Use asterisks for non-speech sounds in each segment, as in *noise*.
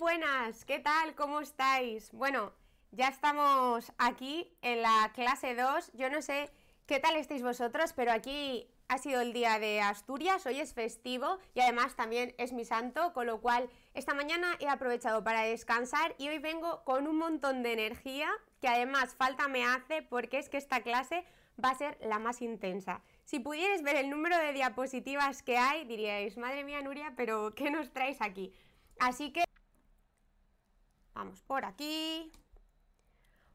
buenas, ¿qué tal? ¿Cómo estáis? Bueno, ya estamos aquí en la clase 2. Yo no sé qué tal estáis vosotros, pero aquí ha sido el día de Asturias, hoy es festivo y además también es mi santo, con lo cual esta mañana he aprovechado para descansar y hoy vengo con un montón de energía que además falta me hace porque es que esta clase va a ser la más intensa. Si pudierais ver el número de diapositivas que hay, diríais, madre mía Nuria, pero ¿qué nos traes aquí? Así que vamos por aquí,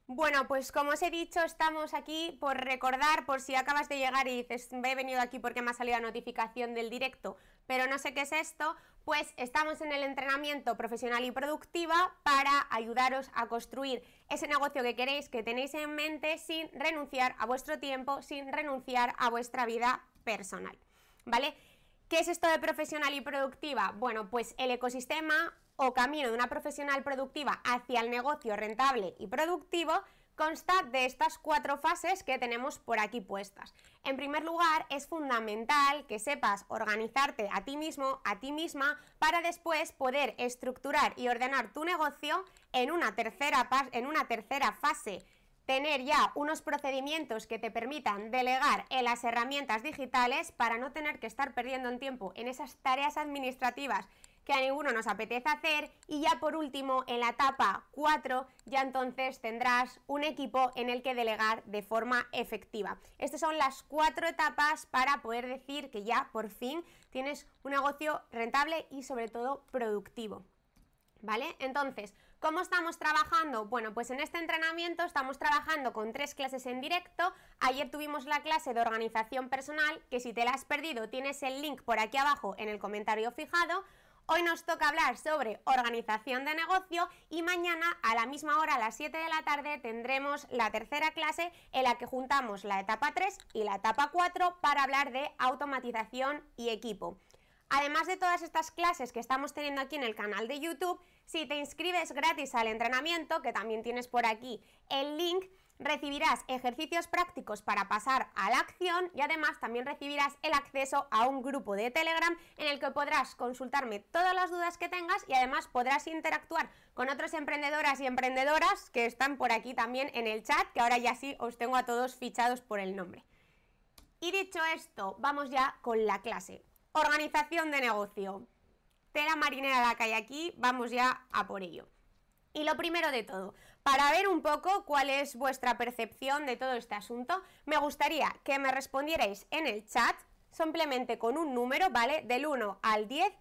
bueno, pues como os he dicho, estamos aquí por recordar, por si acabas de llegar y dices, he venido aquí porque me ha salido la notificación del directo, pero no sé qué es esto, pues estamos en el entrenamiento profesional y productiva para ayudaros a construir ese negocio que queréis, que tenéis en mente, sin renunciar a vuestro tiempo, sin renunciar a vuestra vida personal, ¿vale? ¿Qué es esto de profesional y productiva? Bueno, pues el ecosistema o camino de una profesional productiva hacia el negocio rentable y productivo consta de estas cuatro fases que tenemos por aquí puestas. En primer lugar, es fundamental que sepas organizarte a ti mismo, a ti misma, para después poder estructurar y ordenar tu negocio en una tercera, en una tercera fase tener ya unos procedimientos que te permitan delegar en las herramientas digitales para no tener que estar perdiendo en tiempo en esas tareas administrativas que a ninguno nos apetece hacer y ya por último en la etapa 4 ya entonces tendrás un equipo en el que delegar de forma efectiva. Estas son las cuatro etapas para poder decir que ya por fin tienes un negocio rentable y sobre todo productivo. ¿Vale? Entonces, ¿cómo estamos trabajando? Bueno, pues en este entrenamiento estamos trabajando con tres clases en directo. Ayer tuvimos la clase de organización personal, que si te la has perdido tienes el link por aquí abajo en el comentario fijado. Hoy nos toca hablar sobre organización de negocio y mañana a la misma hora, a las 7 de la tarde, tendremos la tercera clase en la que juntamos la etapa 3 y la etapa 4 para hablar de automatización y equipo. Además de todas estas clases que estamos teniendo aquí en el canal de YouTube, si te inscribes gratis al entrenamiento, que también tienes por aquí el link, recibirás ejercicios prácticos para pasar a la acción y además también recibirás el acceso a un grupo de Telegram en el que podrás consultarme todas las dudas que tengas y además podrás interactuar con otras emprendedoras y emprendedoras que están por aquí también en el chat, que ahora ya sí os tengo a todos fichados por el nombre. Y dicho esto, vamos ya con la clase. Organización de negocio. Tela marinera la que hay aquí, vamos ya a por ello. Y lo primero de todo, para ver un poco cuál es vuestra percepción de todo este asunto, me gustaría que me respondierais en el chat, simplemente con un número, ¿vale? Del 1 al 10,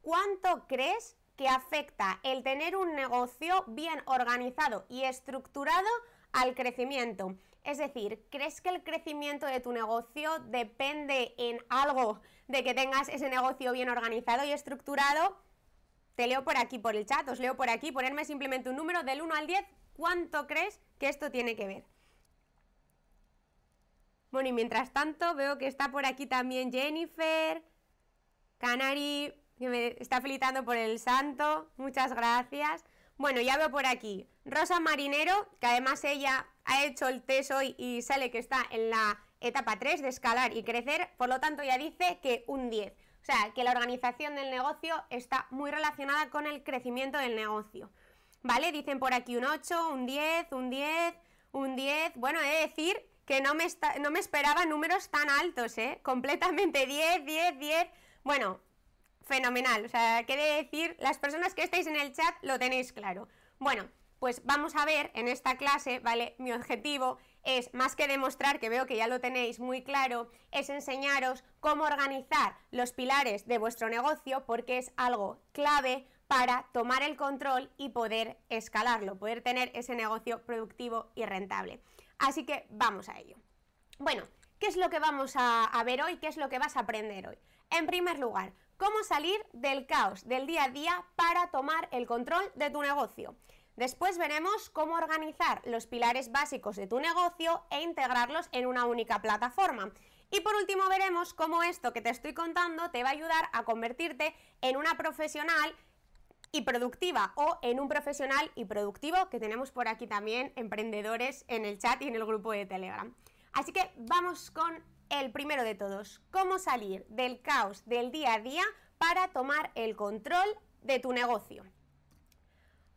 ¿cuánto crees que afecta el tener un negocio bien organizado y estructurado al crecimiento? Es decir, ¿crees que el crecimiento de tu negocio depende en algo de que tengas ese negocio bien organizado y estructurado? Te leo por aquí, por el chat, os leo por aquí, ponerme simplemente un número del 1 al 10, ¿cuánto crees que esto tiene que ver? Bueno, y mientras tanto veo que está por aquí también Jennifer, Canary, que me está felicitando por el santo, muchas gracias. Bueno, ya veo por aquí Rosa Marinero, que además ella ha hecho el test hoy y sale que está en la etapa 3 de escalar y crecer, por lo tanto ya dice que un 10. O sea, que la organización del negocio está muy relacionada con el crecimiento del negocio. ¿Vale? Dicen por aquí un 8, un 10, un 10, un 10. Bueno, he de decir que no me, no me esperaba números tan altos, ¿eh? Completamente 10, 10, 10. Bueno, fenomenal. O sea, quiere decir, las personas que estáis en el chat lo tenéis claro. Bueno, pues vamos a ver en esta clase, ¿vale? Mi objetivo es, más que demostrar, que veo que ya lo tenéis muy claro, es enseñaros cómo organizar los pilares de vuestro negocio porque es algo clave para tomar el control y poder escalarlo, poder tener ese negocio productivo y rentable. Así que vamos a ello. Bueno, ¿qué es lo que vamos a, ver hoy? ¿Qué es lo que vas a aprender hoy? En primer lugar, cómo salir del caos del día a día para tomar el control de tu negocio. Después veremos cómo organizar los pilares básicos de tu negocio e integrarlos en una única plataforma. Y por último veremos cómo esto que te estoy contando te va a ayudar a convertirte en una profesional y productiva o en un profesional y productivo que tenemos por aquí también emprendedores en el chat y en el grupo de Telegram. Así que vamos con el primero de todos, cómo salir del caos del día a día para tomar el control de tu negocio.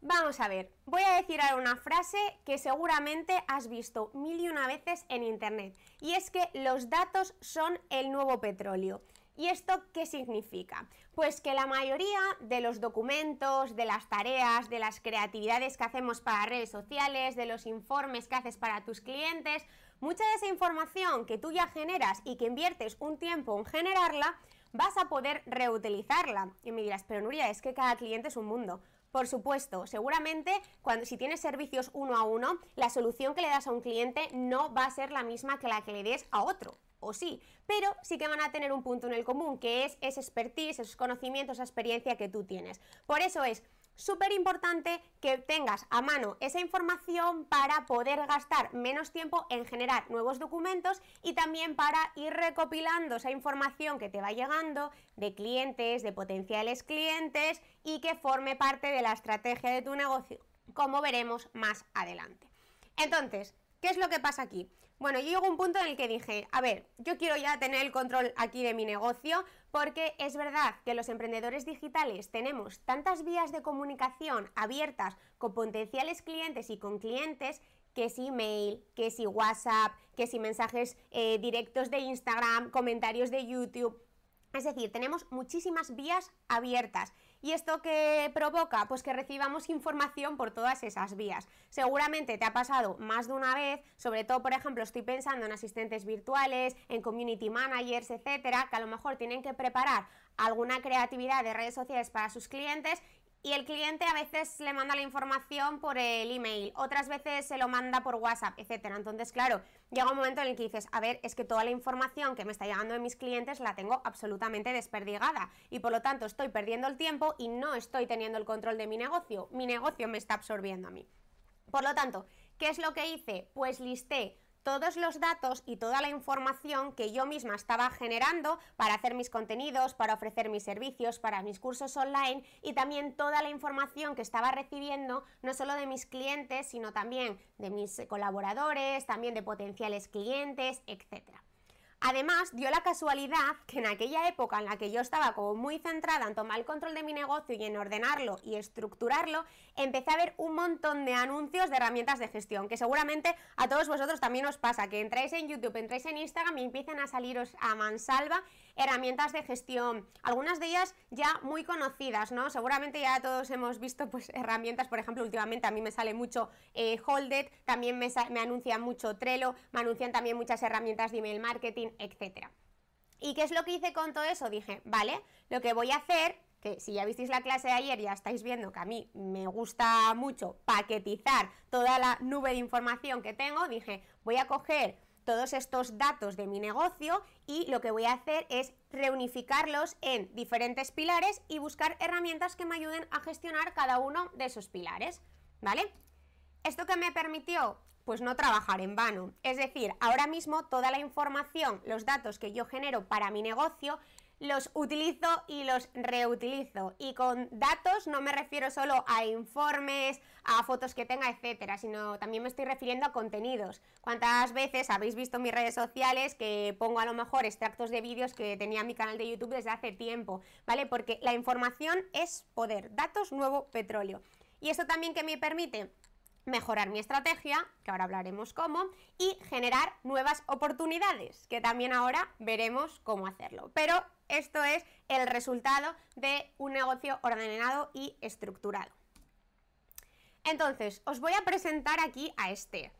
Vamos a ver, voy a decir ahora una frase que seguramente has visto mil y una veces en internet, y es que los datos son el nuevo petróleo. ¿Y esto qué significa? Pues que la mayoría de los documentos, de las tareas, de las creatividades que hacemos para redes sociales, de los informes que haces para tus clientes, mucha de esa información que tú ya generas y que inviertes un tiempo en generarla, vas a poder reutilizarla. Y me dirás, pero Nuria, es que cada cliente es un mundo. Por supuesto, seguramente cuando si tienes servicios uno a uno, la solución que le das a un cliente no va a ser la misma que la que le des a otro o sí, pero sí que van a tener un punto en el común, que es ese expertise, esos conocimientos, esa experiencia que tú tienes. Por eso es súper importante que tengas a mano esa información para poder gastar menos tiempo en generar nuevos documentos y también para ir recopilando esa información que te va llegando de clientes, de potenciales clientes y que forme parte de la estrategia de tu negocio, como veremos más adelante. Entonces, ¿qué es lo que pasa aquí? Bueno, yo llego a un punto en el que dije, a ver, yo quiero ya tener el control aquí de mi negocio porque es verdad que los emprendedores digitales tenemos tantas vías de comunicación abiertas con potenciales clientes y con clientes que si email, que si WhatsApp, que si mensajes eh, directos de Instagram, comentarios de YouTube. Es decir, tenemos muchísimas vías abiertas ¿Y esto qué provoca? Pues que recibamos información por todas esas vías. Seguramente te ha pasado más de una vez, sobre todo, por ejemplo, estoy pensando en asistentes virtuales, en community managers, etcétera, que a lo mejor tienen que preparar alguna creatividad de redes sociales para sus clientes y el cliente a veces le manda la información por el email, otras veces se lo manda por WhatsApp, etcétera. Entonces, claro, llega un momento en el que dices, a ver, es que toda la información que me está llegando de mis clientes la tengo absolutamente desperdigada y por lo tanto estoy perdiendo el tiempo y no estoy teniendo el control de mi negocio. Mi negocio me está absorbiendo a mí. Por lo tanto, ¿qué es lo que hice? Pues listé todos los datos y toda la información que yo misma estaba generando para hacer mis contenidos, para ofrecer mis servicios, para mis cursos online y también toda la información que estaba recibiendo no solo de mis clientes, sino también de mis colaboradores, también de potenciales clientes, etcétera. Además, dio la casualidad que en aquella época en la que yo estaba como muy centrada en tomar el control de mi negocio y en ordenarlo y estructurarlo, empecé a ver un montón de anuncios de herramientas de gestión, que seguramente a todos vosotros también os pasa, que entráis en YouTube, entráis en Instagram y empiezan a saliros a mansalva herramientas de gestión, algunas de ellas ya muy conocidas, ¿no? Seguramente ya todos hemos visto pues herramientas, por ejemplo, últimamente a mí me sale mucho eh, Holded, también me, me anuncian mucho Trello, me anuncian también muchas herramientas de email marketing, etcétera. ¿Y qué es lo que hice con todo eso? Dije, vale, lo que voy a hacer que si ya visteis la clase de ayer ya estáis viendo que a mí me gusta mucho paquetizar toda la nube de información que tengo, dije, voy a coger todos estos datos de mi negocio y lo que voy a hacer es reunificarlos en diferentes pilares y buscar herramientas que me ayuden a gestionar cada uno de esos pilares, ¿vale? ¿Esto que me permitió? Pues no trabajar en vano. Es decir, ahora mismo toda la información, los datos que yo genero para mi negocio, los utilizo y los reutilizo. Y con datos no me refiero solo a informes, a fotos que tenga, etcétera, sino también me estoy refiriendo a contenidos. ¿Cuántas veces habéis visto mis redes sociales que pongo a lo mejor extractos de vídeos que tenía en mi canal de YouTube desde hace tiempo? ¿Vale? Porque la información es poder. Datos, nuevo petróleo. Y esto también que me permite mejorar mi estrategia, que ahora hablaremos cómo, y generar nuevas oportunidades, que también ahora veremos cómo hacerlo. Pero esto es el resultado de un negocio ordenado y estructurado. Entonces, os voy a presentar aquí a Esther.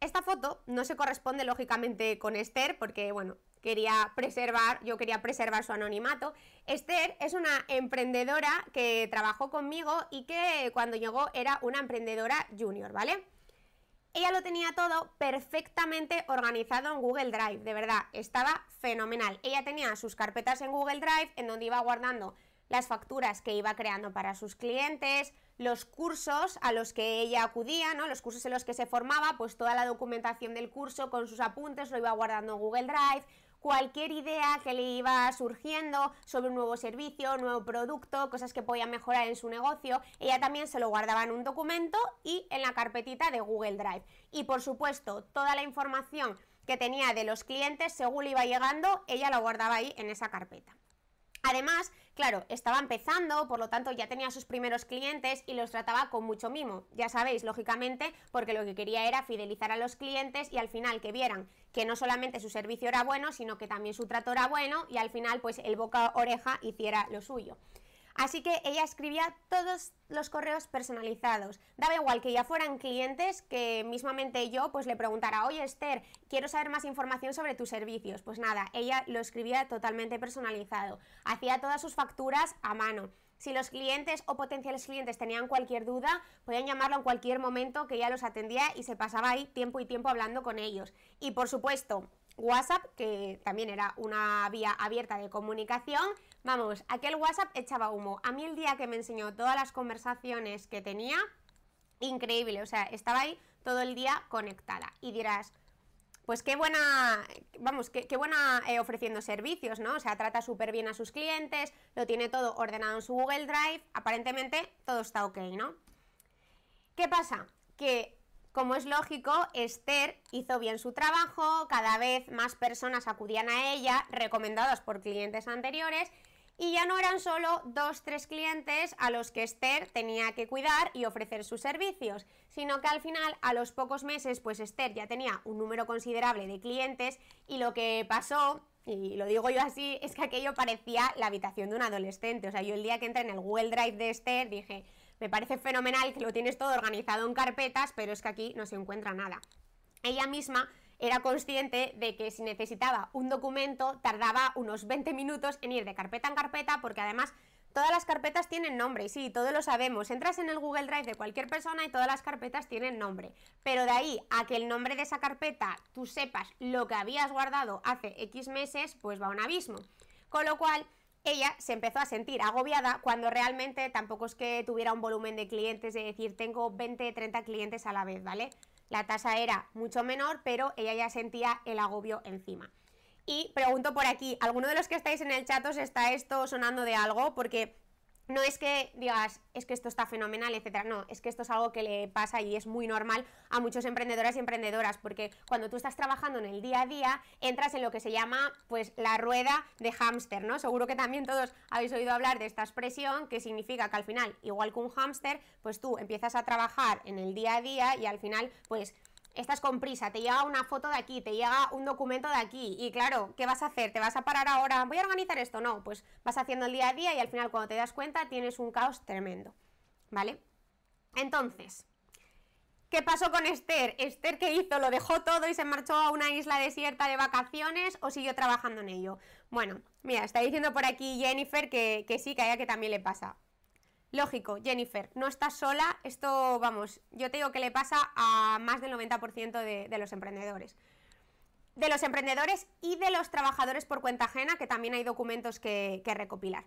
Esta foto no se corresponde lógicamente con Esther porque, bueno, quería preservar, yo quería preservar su anonimato. Esther es una emprendedora que trabajó conmigo y que cuando llegó era una emprendedora junior, ¿vale? Ella lo tenía todo perfectamente organizado en Google Drive, de verdad, estaba fenomenal. Ella tenía sus carpetas en Google Drive en donde iba guardando las facturas que iba creando para sus clientes, los cursos a los que ella acudía, ¿no? Los cursos en los que se formaba, pues toda la documentación del curso con sus apuntes lo iba guardando en Google Drive, cualquier idea que le iba surgiendo sobre un nuevo servicio, nuevo producto, cosas que podían mejorar en su negocio, ella también se lo guardaba en un documento y en la carpetita de Google Drive. Y por supuesto, toda la información que tenía de los clientes, según le iba llegando, ella la guardaba ahí en esa carpeta. Además, claro, estaba empezando, por lo tanto ya tenía sus primeros clientes y los trataba con mucho mimo. Ya sabéis, lógicamente, porque lo que quería era fidelizar a los clientes y al final que vieran que no solamente su servicio era bueno, sino que también su trato era bueno y al final pues el boca oreja hiciera lo suyo. Así que ella escribía todos los correos personalizados. Daba igual que ya fueran clientes que mismamente yo pues le preguntara, oye Esther, quiero saber más información sobre tus servicios. Pues nada, ella lo escribía totalmente personalizado. Hacía todas sus facturas a mano. Si los clientes o potenciales clientes tenían cualquier duda, podían llamarlo en cualquier momento que ella los atendía y se pasaba ahí tiempo y tiempo hablando con ellos. Y por supuesto, WhatsApp, que también era una vía abierta de comunicación, Vamos, aquel WhatsApp echaba humo. A mí el día que me enseñó todas las conversaciones que tenía, increíble, o sea, estaba ahí todo el día conectada. Y dirás, pues qué buena, vamos, qué, buena eh, ofreciendo servicios, ¿no? O sea, trata súper bien a sus clientes, lo tiene todo ordenado en su Google Drive, aparentemente todo está ok, ¿no? ¿Qué pasa? Que, como es lógico, Esther hizo bien su trabajo, cada vez más personas acudían a ella, recomendadas por clientes anteriores, y ya no eran solo dos, tres clientes a los que Esther tenía que cuidar y ofrecer sus servicios, sino que al final, a los pocos meses, pues Esther ya tenía un número considerable de clientes y lo que pasó, y lo digo yo así, es que aquello parecía la habitación de un adolescente. O sea, yo el día que entré en el Google Drive de Esther dije, me parece fenomenal que lo tienes todo organizado en carpetas, pero es que aquí no se encuentra nada. Ella misma era consciente de que si necesitaba un documento tardaba unos 20 minutos en ir de carpeta en carpeta porque además todas las carpetas tienen nombre y sí, todos lo sabemos. Entras en el Google Drive de cualquier persona y todas las carpetas tienen nombre. Pero de ahí a que el nombre de esa carpeta tú sepas lo que habías guardado hace X meses, pues va un abismo. Con lo cual, ella se empezó a sentir agobiada cuando realmente tampoco es que tuviera un volumen de clientes, de decir, tengo 20, 30 clientes a la vez, ¿vale? La tasa era mucho menor, pero ella ya sentía el agobio encima. Y pregunto por aquí, ¿alguno de los que estáis en el chat os está esto sonando de algo? Porque no es que digas, es que esto está fenomenal, etcétera. No, es que esto es algo que le pasa y es muy normal a muchos emprendedores y emprendedoras, porque cuando tú estás trabajando en el día a día, entras en lo que se llama, pues, la rueda de hámster, ¿no? Seguro que también todos habéis oído hablar de esta expresión, que significa que al final, igual que un hámster, pues tú empiezas a trabajar en el día a día y al final, pues estás con prisa, te llega una foto de aquí, te llega un documento de aquí y claro, ¿qué vas a hacer? ¿Te vas a parar ahora? ¿Voy a organizar esto? No, pues vas haciendo el día a día y al final cuando te das cuenta tienes un caos tremendo, ¿vale? Entonces, ¿qué pasó con Esther? ¿Esther qué hizo? ¿Lo dejó todo y se marchó a una isla desierta de vacaciones o siguió trabajando en ello? Bueno, mira, está diciendo por aquí Jennifer que, que sí, que a ella que también le pasa. Lógico, Jennifer, no estás sola, esto, vamos, yo te digo que le pasa a más del 90% de, los emprendedores. De los emprendedores y de los trabajadores por cuenta ajena, que también hay documentos que, que recopilar.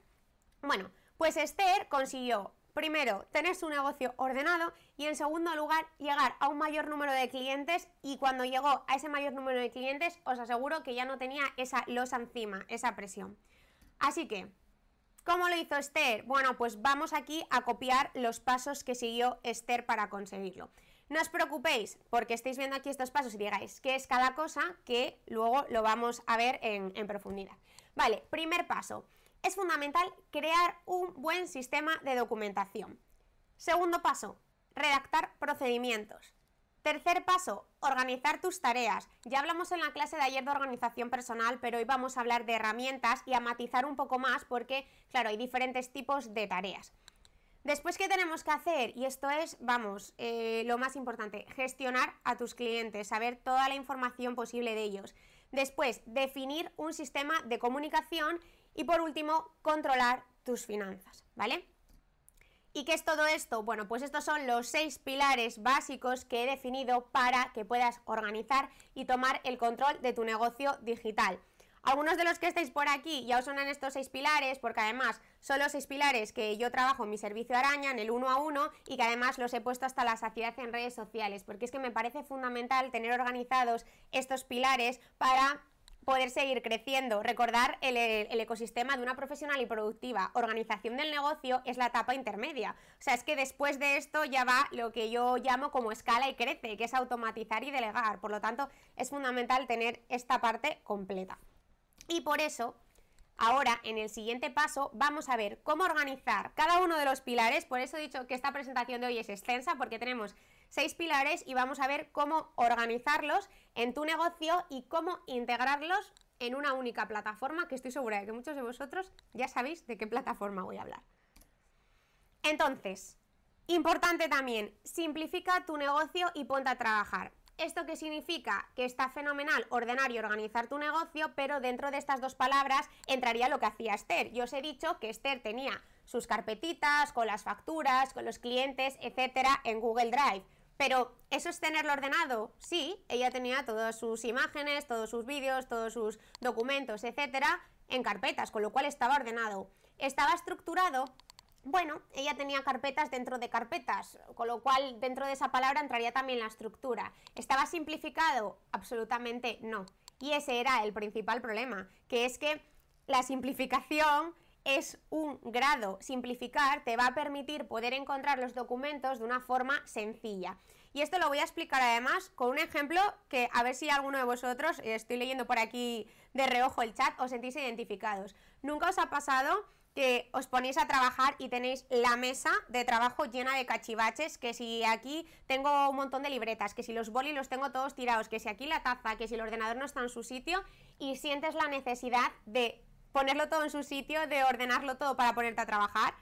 Bueno, pues Esther consiguió, primero, tener su negocio ordenado y en segundo lugar, llegar a un mayor número de clientes y cuando llegó a ese mayor número de clientes, os aseguro que ya no tenía esa losa encima, esa presión. Así que, ¿Cómo lo hizo Esther? Bueno, pues vamos aquí a copiar los pasos que siguió Esther para conseguirlo. No os preocupéis porque estéis viendo aquí estos pasos y digáis qué es cada cosa, que luego lo vamos a ver en, en profundidad. Vale, primer paso. Es fundamental crear un buen sistema de documentación. Segundo paso, redactar procedimientos. Tercer paso, organizar tus tareas. Ya hablamos en la clase de ayer de organización personal, pero hoy vamos a hablar de herramientas y a matizar un poco más porque, claro, hay diferentes tipos de tareas. Después, ¿qué tenemos que hacer? Y esto es, vamos, eh, lo más importante, gestionar a tus clientes, saber toda la información posible de ellos. Después, definir un sistema de comunicación y por último, controlar tus finanzas, ¿vale? ¿Y qué es todo esto? Bueno, pues estos son los seis pilares básicos que he definido para que puedas organizar y tomar el control de tu negocio digital. Algunos de los que estáis por aquí ya os sonan estos seis pilares, porque además son los seis pilares que yo trabajo en mi servicio araña, en el uno a uno, y que además los he puesto hasta la saciedad en redes sociales, porque es que me parece fundamental tener organizados estos pilares para poder seguir creciendo. Recordar el, ecosistema de una profesional y productiva organización del negocio es la etapa intermedia. O sea, es que después de esto ya va lo que yo llamo como escala y crece, que es automatizar y delegar. Por lo tanto, es fundamental tener esta parte completa. Y por eso, Ahora, en el siguiente paso, vamos a ver cómo organizar cada uno de los pilares. Por eso he dicho que esta presentación de hoy es extensa, porque tenemos seis pilares y vamos a ver cómo organizarlos en tu negocio y cómo integrarlos en una única plataforma, que estoy segura de que muchos de vosotros ya sabéis de qué plataforma voy a hablar. Entonces, importante también, simplifica tu negocio y ponte a trabajar. ¿Esto qué significa? Que está fenomenal ordenar y organizar tu negocio, pero dentro de estas dos palabras entraría lo que hacía Esther. Yo os he dicho que Esther tenía sus carpetitas con las facturas, con los clientes, etcétera, en Google Drive. Pero, ¿eso es tenerlo ordenado? Sí, ella tenía todas sus imágenes, todos sus vídeos, todos sus documentos, etcétera, en carpetas, con lo cual estaba ordenado. ¿Estaba estructurado? Bueno, ella tenía carpetas dentro de carpetas, con lo cual dentro de esa palabra entraría también la estructura. ¿Estaba simplificado? Absolutamente no. Y ese era el principal problema, que es que la simplificación es un grado. Simplificar te va a permitir poder encontrar los documentos de una forma sencilla. Y esto lo voy a explicar además con un ejemplo que a ver si alguno de vosotros, estoy leyendo por aquí de reojo el chat, os sentís identificados. ¿Nunca os ha pasado que os ponéis a trabajar y tenéis la mesa de trabajo llena de cachivaches, que si aquí tengo un montón de libretas, que si los bolis los tengo todos tirados, que si aquí la taza, que si el ordenador no está en su sitio y sientes la necesidad de ponerlo todo en su sitio, de ordenarlo todo para ponerte a trabajar.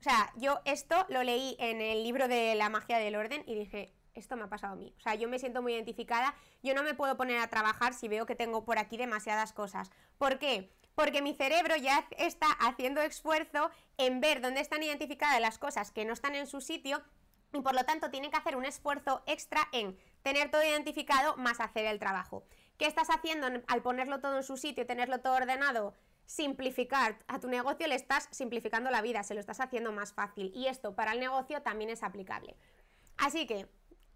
O sea, yo esto lo leí en el libro de la magia del orden y dije, esto me ha pasado a mí. O sea, yo me siento muy identificada, yo no me puedo poner a trabajar si veo que tengo por aquí demasiadas cosas. ¿Por qué? porque mi cerebro ya está haciendo esfuerzo en ver dónde están identificadas las cosas que no están en su sitio y por lo tanto tiene que hacer un esfuerzo extra en tener todo identificado más hacer el trabajo. ¿Qué estás haciendo al ponerlo todo en su sitio y tenerlo todo ordenado? Simplificar. A tu negocio le estás simplificando la vida, se lo estás haciendo más fácil y esto para el negocio también es aplicable. Así que,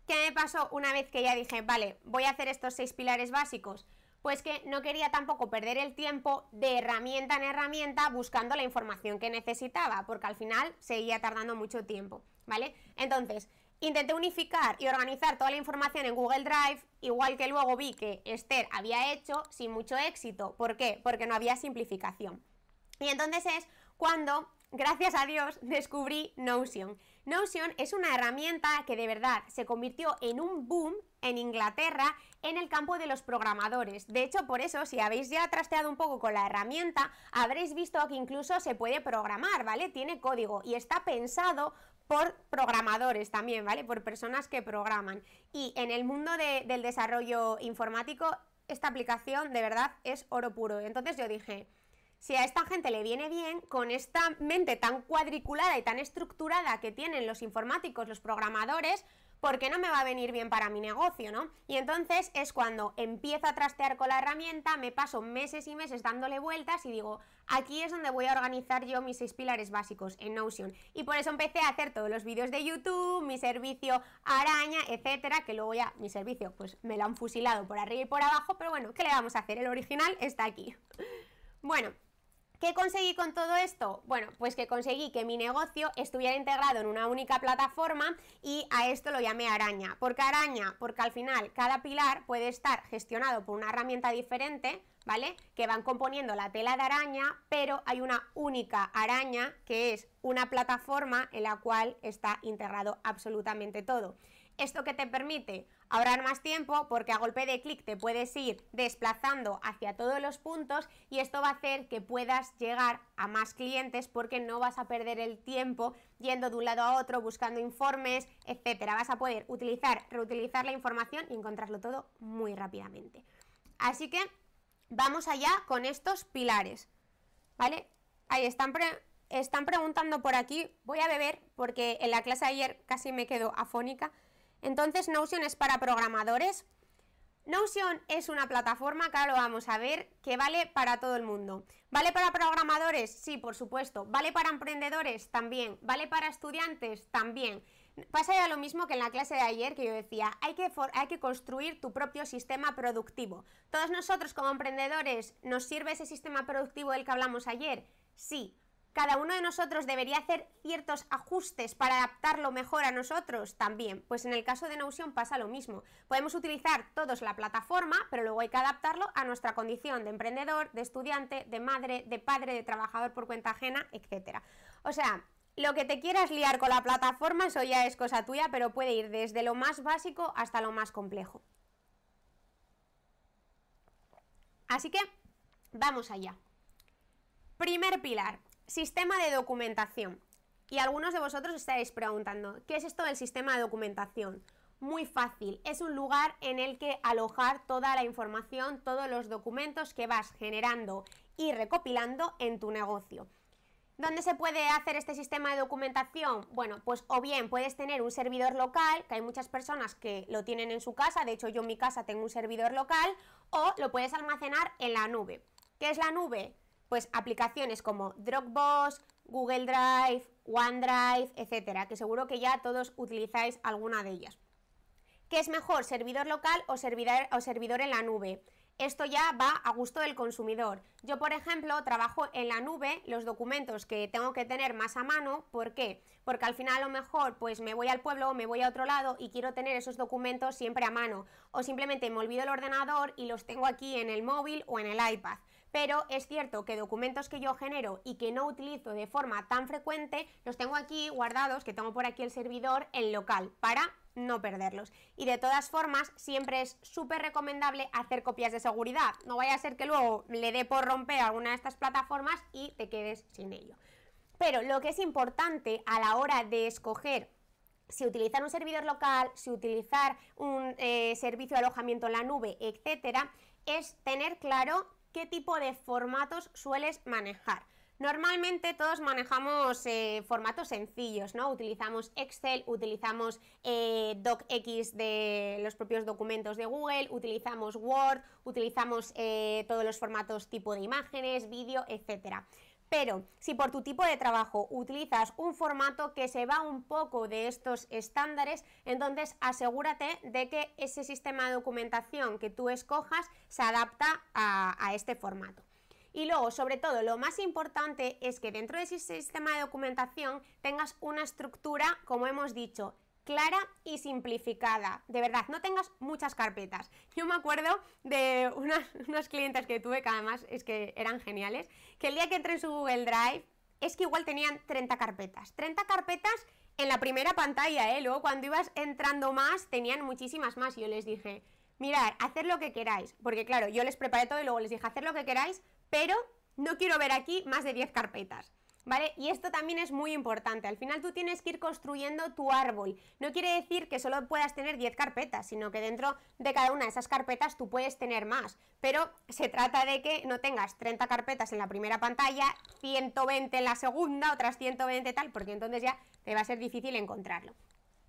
¿qué me pasó una vez que ya dije, vale, voy a hacer estos seis pilares básicos? pues que no quería tampoco perder el tiempo de herramienta en herramienta buscando la información que necesitaba, porque al final seguía tardando mucho tiempo, ¿vale? Entonces, intenté unificar y organizar toda la información en Google Drive, igual que luego vi que Esther había hecho sin mucho éxito. ¿Por qué? Porque no había simplificación. Y entonces es cuando, gracias a Dios, *laughs* descubrí Notion. Notion es una herramienta que de verdad se convirtió en un boom en Inglaterra en el campo de los programadores. De hecho, por eso, si habéis ya trasteado un poco con la herramienta, habréis visto que incluso se puede programar, ¿vale? Tiene código y está pensado por programadores también, ¿vale? Por personas que programan. Y en el mundo del desarrollo informático, esta aplicación de verdad es oro puro. Entonces yo dije, si a esta gente le viene bien, con esta mente tan cuadriculada y tan estructurada que tienen los informáticos, los programadores, ¿por qué no me va a venir bien para mi negocio, no? Y entonces es cuando empiezo a trastear con la herramienta, me paso meses y meses dándole vueltas y digo, aquí es donde voy a organizar yo mis seis pilares básicos en Notion. Y por eso empecé a hacer todos los vídeos de YouTube, mi servicio araña, etcétera, que luego ya mi servicio pues me lo han fusilado por arriba y por abajo, pero bueno, ¿qué le vamos a hacer? El original está aquí. *laughs* Bueno, ¿Qué conseguí con todo esto? Bueno, pues que conseguí que mi negocio estuviera integrado en una única plataforma y a esto lo llamé araña. ¿Por qué araña? Porque al final cada pilar puede estar gestionado por una herramienta diferente, ¿vale? Que van componiendo la tela de araña, pero hay una única araña que es una plataforma en la cual está integrado absolutamente todo. ¿Esto que te permite? Ahorrar más tiempo porque a golpe de clic te puedes ir desplazando hacia todos los puntos y esto va a hacer que puedas llegar a más clientes porque no vas a perder el tiempo yendo de un lado a otro, buscando informes, etcétera. Vas a poder utilizar, reutilizar la información y encontrarlo todo muy rápidamente. Así que vamos allá con estos pilares. ¿Vale? Ahí están, están preguntando por aquí. Voy a beber porque en la clase de ayer casi me quedo afónica. Entonces, Notion es para programadores. Notion es una plataforma lo vamos a ver que vale para todo el mundo. ¿Vale para programadores? Sí, por supuesto. ¿Vale para emprendedores? También. ¿Vale para estudiantes? También. Pasa ya lo mismo que en la clase de ayer que yo decía, hay que, hay que construir tu propio sistema productivo. ¿Todos nosotros como emprendedores nos sirve ese sistema productivo del que hablamos ayer? Sí. Cada uno de nosotros debería hacer ciertos ajustes para adaptarlo mejor a nosotros también. Pues en el caso de Notion pasa lo mismo. Podemos utilizar todos la plataforma, pero luego hay que adaptarlo a nuestra condición de emprendedor, de estudiante, de madre, de padre, de trabajador por cuenta ajena, etc. O sea, lo que te quieras liar con la plataforma, eso ya es cosa tuya, pero puede ir desde lo más básico hasta lo más complejo. Así que, vamos allá. Primer pilar, Sistema de documentación. Y algunos de vosotros estaréis preguntando, ¿qué es esto del sistema de documentación? Muy fácil, es un lugar en el que alojar toda la información, todos los documentos que vas generando y recopilando en tu negocio. ¿Dónde se puede hacer este sistema de documentación? Bueno, pues o bien puedes tener un servidor local, que hay muchas personas que lo tienen en su casa, de hecho yo en mi casa tengo un servidor local, o lo puedes almacenar en la nube. ¿Qué es la nube? Pues aplicaciones como Dropbox, Google Drive, OneDrive, etcétera, que seguro que ya todos utilizáis alguna de ellas. ¿Qué es mejor, servidor local o servidor, o servidor en la nube? Esto ya va a gusto del consumidor. Yo, por ejemplo, trabajo en la nube los documentos que tengo que tener más a mano. ¿Por qué? Porque al final a lo mejor pues me voy al pueblo, me voy a otro lado y quiero tener esos documentos siempre a mano. O simplemente me olvido el ordenador y los tengo aquí en el móvil o en el iPad pero es cierto que documentos que yo genero y que no utilizo de forma tan frecuente, los tengo aquí guardados, que tengo por aquí el servidor en local, para no perderlos. Y de todas formas, siempre es súper recomendable hacer copias de seguridad. No vaya a ser que luego le dé por romper alguna de estas plataformas y te quedes sin ello. Pero lo que es importante a la hora de escoger si utilizar un servidor local, si utilizar un eh, servicio de alojamiento en la nube, etcétera, es tener claro qué tipo de formatos sueles manejar. Normalmente todos manejamos eh, formatos sencillos, ¿no? Utilizamos Excel, utilizamos eh, DocX de los propios documentos de Google, utilizamos Word, utilizamos eh, todos los formatos tipo de imágenes, vídeo, etcétera. Pero si por tu tipo de trabajo utilizas un formato que se va un poco de estos estándares, entonces asegúrate de que ese sistema de documentación que tú escojas se adapta a, a este formato. Y luego, sobre todo, lo más importante es que dentro de ese sistema de documentación tengas una estructura, como hemos dicho, clara y simplificada. De verdad, no tengas muchas carpetas. Yo me acuerdo de unas, clientes que tuve, que además es que eran geniales, que el día que entré en su Google Drive, es que igual tenían 30 carpetas. 30 carpetas en la primera pantalla, ¿eh? Luego cuando ibas entrando más, tenían muchísimas más. Y yo les dije, mirad, haced lo que queráis. Porque claro, yo les preparé todo y luego les dije, haced lo que queráis, pero no quiero ver aquí más de 10 carpetas. ¿Vale? Y esto también es muy importante. Al final tú tienes que ir construyendo tu árbol. No quiere decir que solo puedas tener 10 carpetas, sino que dentro de cada una de esas carpetas tú puedes tener más. Pero se trata de que no tengas 30 carpetas en la primera pantalla, 120 en la segunda, otras 120 tal, porque entonces ya te va a ser difícil encontrarlo.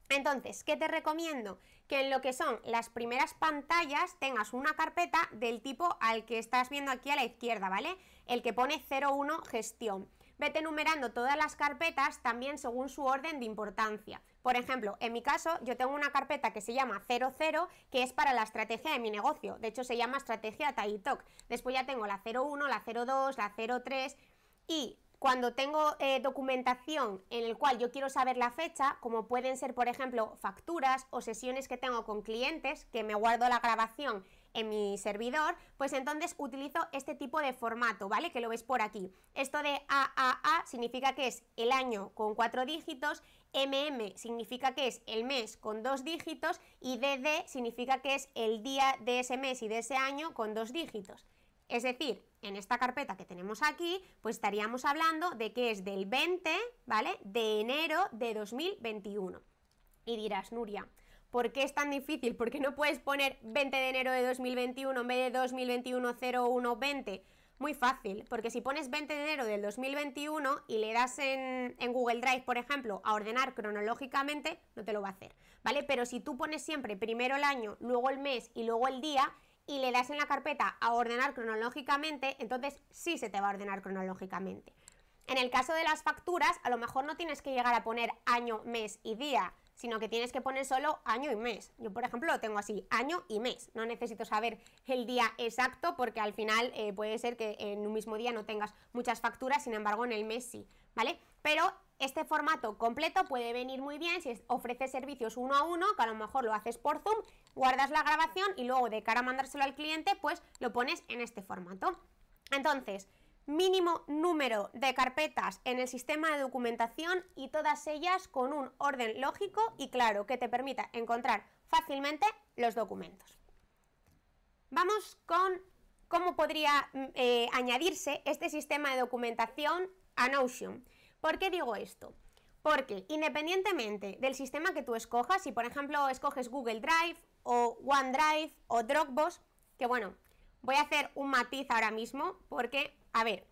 Entonces, ¿qué te recomiendo? Que en lo que son las primeras pantallas tengas una carpeta del tipo al que estás viendo aquí a la izquierda, ¿vale? El que pone 01 gestión vete numerando todas las carpetas también según su orden de importancia. Por ejemplo, en mi caso, yo tengo una carpeta que se llama 00, que es para la estrategia de mi negocio. De hecho, se llama estrategia Taitok. Después ya tengo la 01, la 02, la 03 y cuando tengo eh, documentación en el cual yo quiero saber la fecha, como pueden ser, por ejemplo, facturas o sesiones que tengo con clientes, que me guardo la grabación en mi servidor, pues entonces utilizo este tipo de formato, ¿vale? Que lo ves por aquí. Esto de AAA significa que es el año con cuatro dígitos, MM significa que es el mes con dos dígitos y DD significa que es el día de ese mes y de ese año con dos dígitos. Es decir, en esta carpeta que tenemos aquí, pues estaríamos hablando de que es del 20, ¿vale? De enero de 2021. Y dirás, Nuria, ¿Por qué es tan difícil? ¿Por qué no puedes poner 20 de enero de 2021 en vez de 2021 01 20? Muy fácil, porque si pones 20 de enero del 2021 y le das en, en, Google Drive, por ejemplo, a ordenar cronológicamente, no te lo va a hacer, ¿vale? Pero si tú pones siempre primero el año, luego el mes y luego el día, y le das en la carpeta a ordenar cronológicamente, entonces sí se te va a ordenar cronológicamente. En el caso de las facturas, a lo mejor no tienes que llegar a poner año, mes y día, sino que tienes que poner solo año y mes. Yo, por ejemplo, lo tengo así, año y mes. No necesito saber el día exacto porque al final eh, puede ser que en un mismo día no tengas muchas facturas, sin embargo en el mes sí, ¿vale? Pero este formato completo puede venir muy bien si ofreces servicios uno a uno, que a lo mejor lo haces por Zoom, guardas la grabación y luego de cara a mandárselo al cliente, pues lo pones en este formato. Entonces, mínimo número de carpetas en el sistema de documentación y todas ellas con un orden lógico y claro que te permita encontrar fácilmente los documentos. Vamos con cómo podría mm, eh, añadirse este sistema de documentación a Notion. ¿Por qué digo esto? Porque independientemente del sistema que tú escojas, si por ejemplo escoges Google Drive o OneDrive o Dropbox, que bueno, voy a hacer un matiz ahora mismo porque a ver,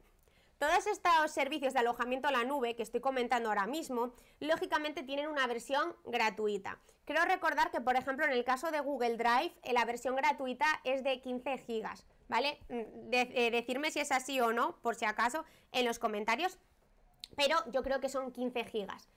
todos estos servicios de alojamiento a la nube que estoy comentando ahora mismo, lógicamente tienen una versión gratuita. Creo recordar que, por ejemplo, en el caso de Google Drive, eh, la versión gratuita es de 15 gigas, ¿vale? Mm, eh, decirme si es así o no, por si acaso, en los comentarios, pero yo creo que son 15 gigas.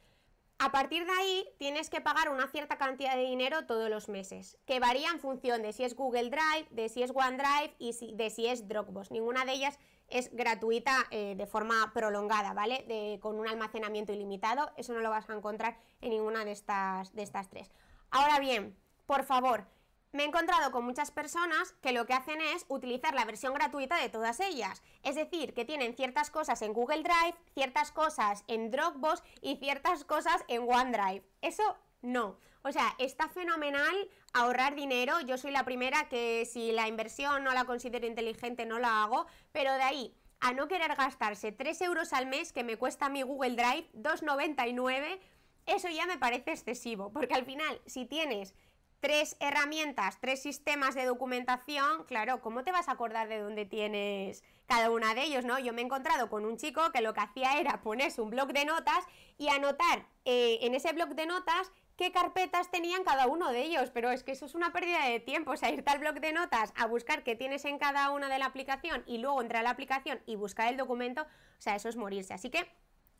A partir de ahí tienes que pagar una cierta cantidad de dinero todos los meses, que varía en función de si es Google Drive, de si es OneDrive y de si es Dropbox. Ninguna de ellas es gratuita eh, de forma prolongada, ¿vale? con un almacenamiento ilimitado, eso no lo vas a encontrar en ninguna de estas, de estas tres. Ahora bien, por favor, me he encontrado con muchas personas que lo que hacen es utilizar la versión gratuita de todas ellas. Es decir, que tienen ciertas cosas en Google Drive, ciertas cosas en Dropbox y ciertas cosas en OneDrive. Eso no. O sea, está fenomenal ahorrar dinero. Yo soy la primera que si la inversión no la considero inteligente no la hago, pero de ahí a no querer gastarse 3 euros al mes que me cuesta mi Google Drive, 2,99, eso ya me parece excesivo, porque al final si tienes tres herramientas, tres sistemas de documentación, claro, ¿cómo te vas a acordar de dónde tienes cada una de ellos, no? Yo me he encontrado con un chico que lo que hacía era ponerse un blog de notas y anotar eh, en ese blog de notas qué carpetas tenían cada uno de ellos, pero es que eso es una pérdida de tiempo, o sea, irte al blog de notas a buscar qué tienes en cada una de la aplicación y luego entrar a la aplicación y buscar el documento, o sea, eso es morirse. Así que,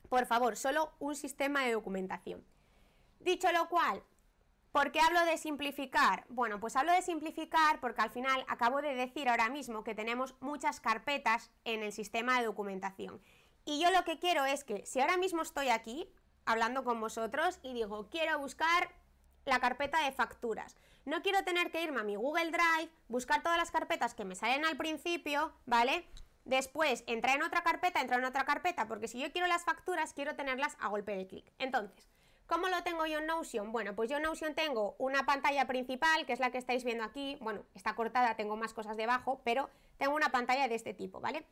por favor, solo un sistema de documentación. Dicho lo cual, ¿Por qué hablo de simplificar? Bueno, pues hablo de simplificar porque al final acabo de decir ahora mismo que tenemos muchas carpetas en el sistema de documentación. Y yo lo que quiero es que si ahora mismo estoy aquí hablando con vosotros y digo, quiero buscar la carpeta de facturas. No quiero tener que irme a mi Google Drive, buscar todas las carpetas que me salen al principio, ¿vale? Después entrar en otra carpeta, entrar en otra carpeta, porque si yo quiero las facturas, quiero tenerlas a golpe de clic. Entonces, ¿Cómo lo tengo yo en Notion? Bueno, pues yo en Notion tengo una pantalla principal, que es la que estáis viendo aquí. Bueno, está cortada, tengo más cosas debajo, pero tengo una pantalla de este tipo, ¿vale?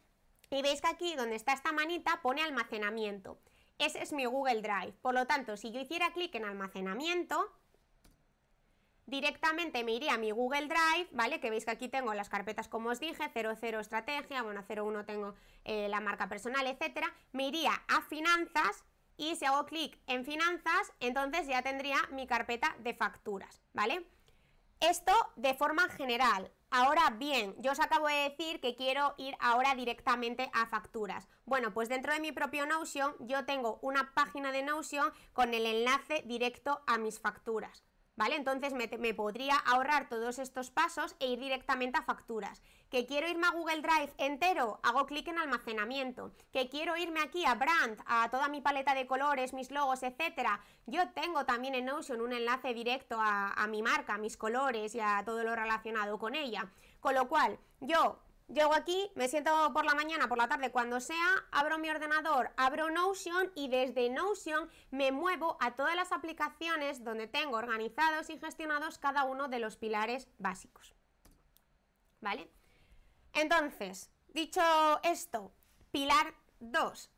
Y veis que aquí, donde está esta manita, pone almacenamiento. Ese es mi Google Drive. Por lo tanto, si yo hiciera clic en almacenamiento, directamente me iría a mi Google Drive, ¿vale? Que veis que aquí tengo las carpetas como os dije, 00 estrategia, bueno, 01 tengo eh, la marca personal, etcétera. Me iría a finanzas y si hago clic en finanzas, entonces ya tendría mi carpeta de facturas, ¿vale? Esto de forma general. Ahora bien, yo os acabo de decir que quiero ir ahora directamente a facturas. Bueno, pues dentro de mi propio Notion yo tengo una página de Notion con el enlace directo a mis facturas. ¿Vale? Entonces me, podría ahorrar todos estos pasos e ir directamente a facturas. Que quiero irme a Google Drive entero, hago clic en almacenamiento. Que quiero irme aquí a Brand, a toda mi paleta de colores, mis logos, etcétera. Yo tengo también en Notion un enlace directo a, a mi marca, a mis colores y a todo lo relacionado con ella. Con lo cual, yo Llego aquí, me siento por la mañana, por la tarde, cuando sea, abro mi ordenador, abro Notion y desde Notion me muevo a todas las aplicaciones donde tengo organizados y gestionados cada uno de los pilares básicos. ¿Vale? Entonces, dicho esto, pilar 2,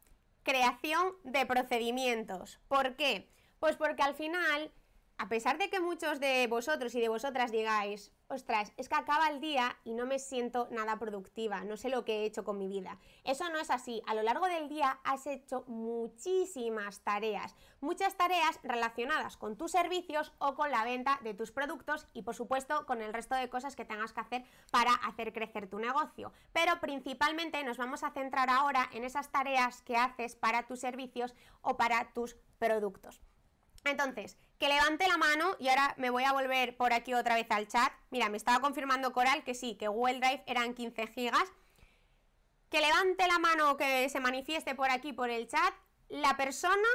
creación de procedimientos. ¿Por qué? Pues porque al final, a pesar de que muchos de vosotros y de vosotras digáis, ostras, es que acaba el día y no me siento nada productiva, no sé lo que he hecho con mi vida. Eso no es así. A lo largo del día has hecho muchísimas tareas, muchas tareas relacionadas con tus servicios o con la venta de tus productos y por supuesto con el resto de cosas que tengas que hacer para hacer crecer tu negocio. Pero principalmente nos vamos a centrar ahora en esas tareas que haces para tus servicios o para tus productos. Entonces, que levante la mano y ahora me voy a volver por aquí otra vez al chat. Mira, me estaba confirmando Coral que sí, que Google Drive eran 15 gigas. Que levante la mano que se manifieste por aquí por el chat la persona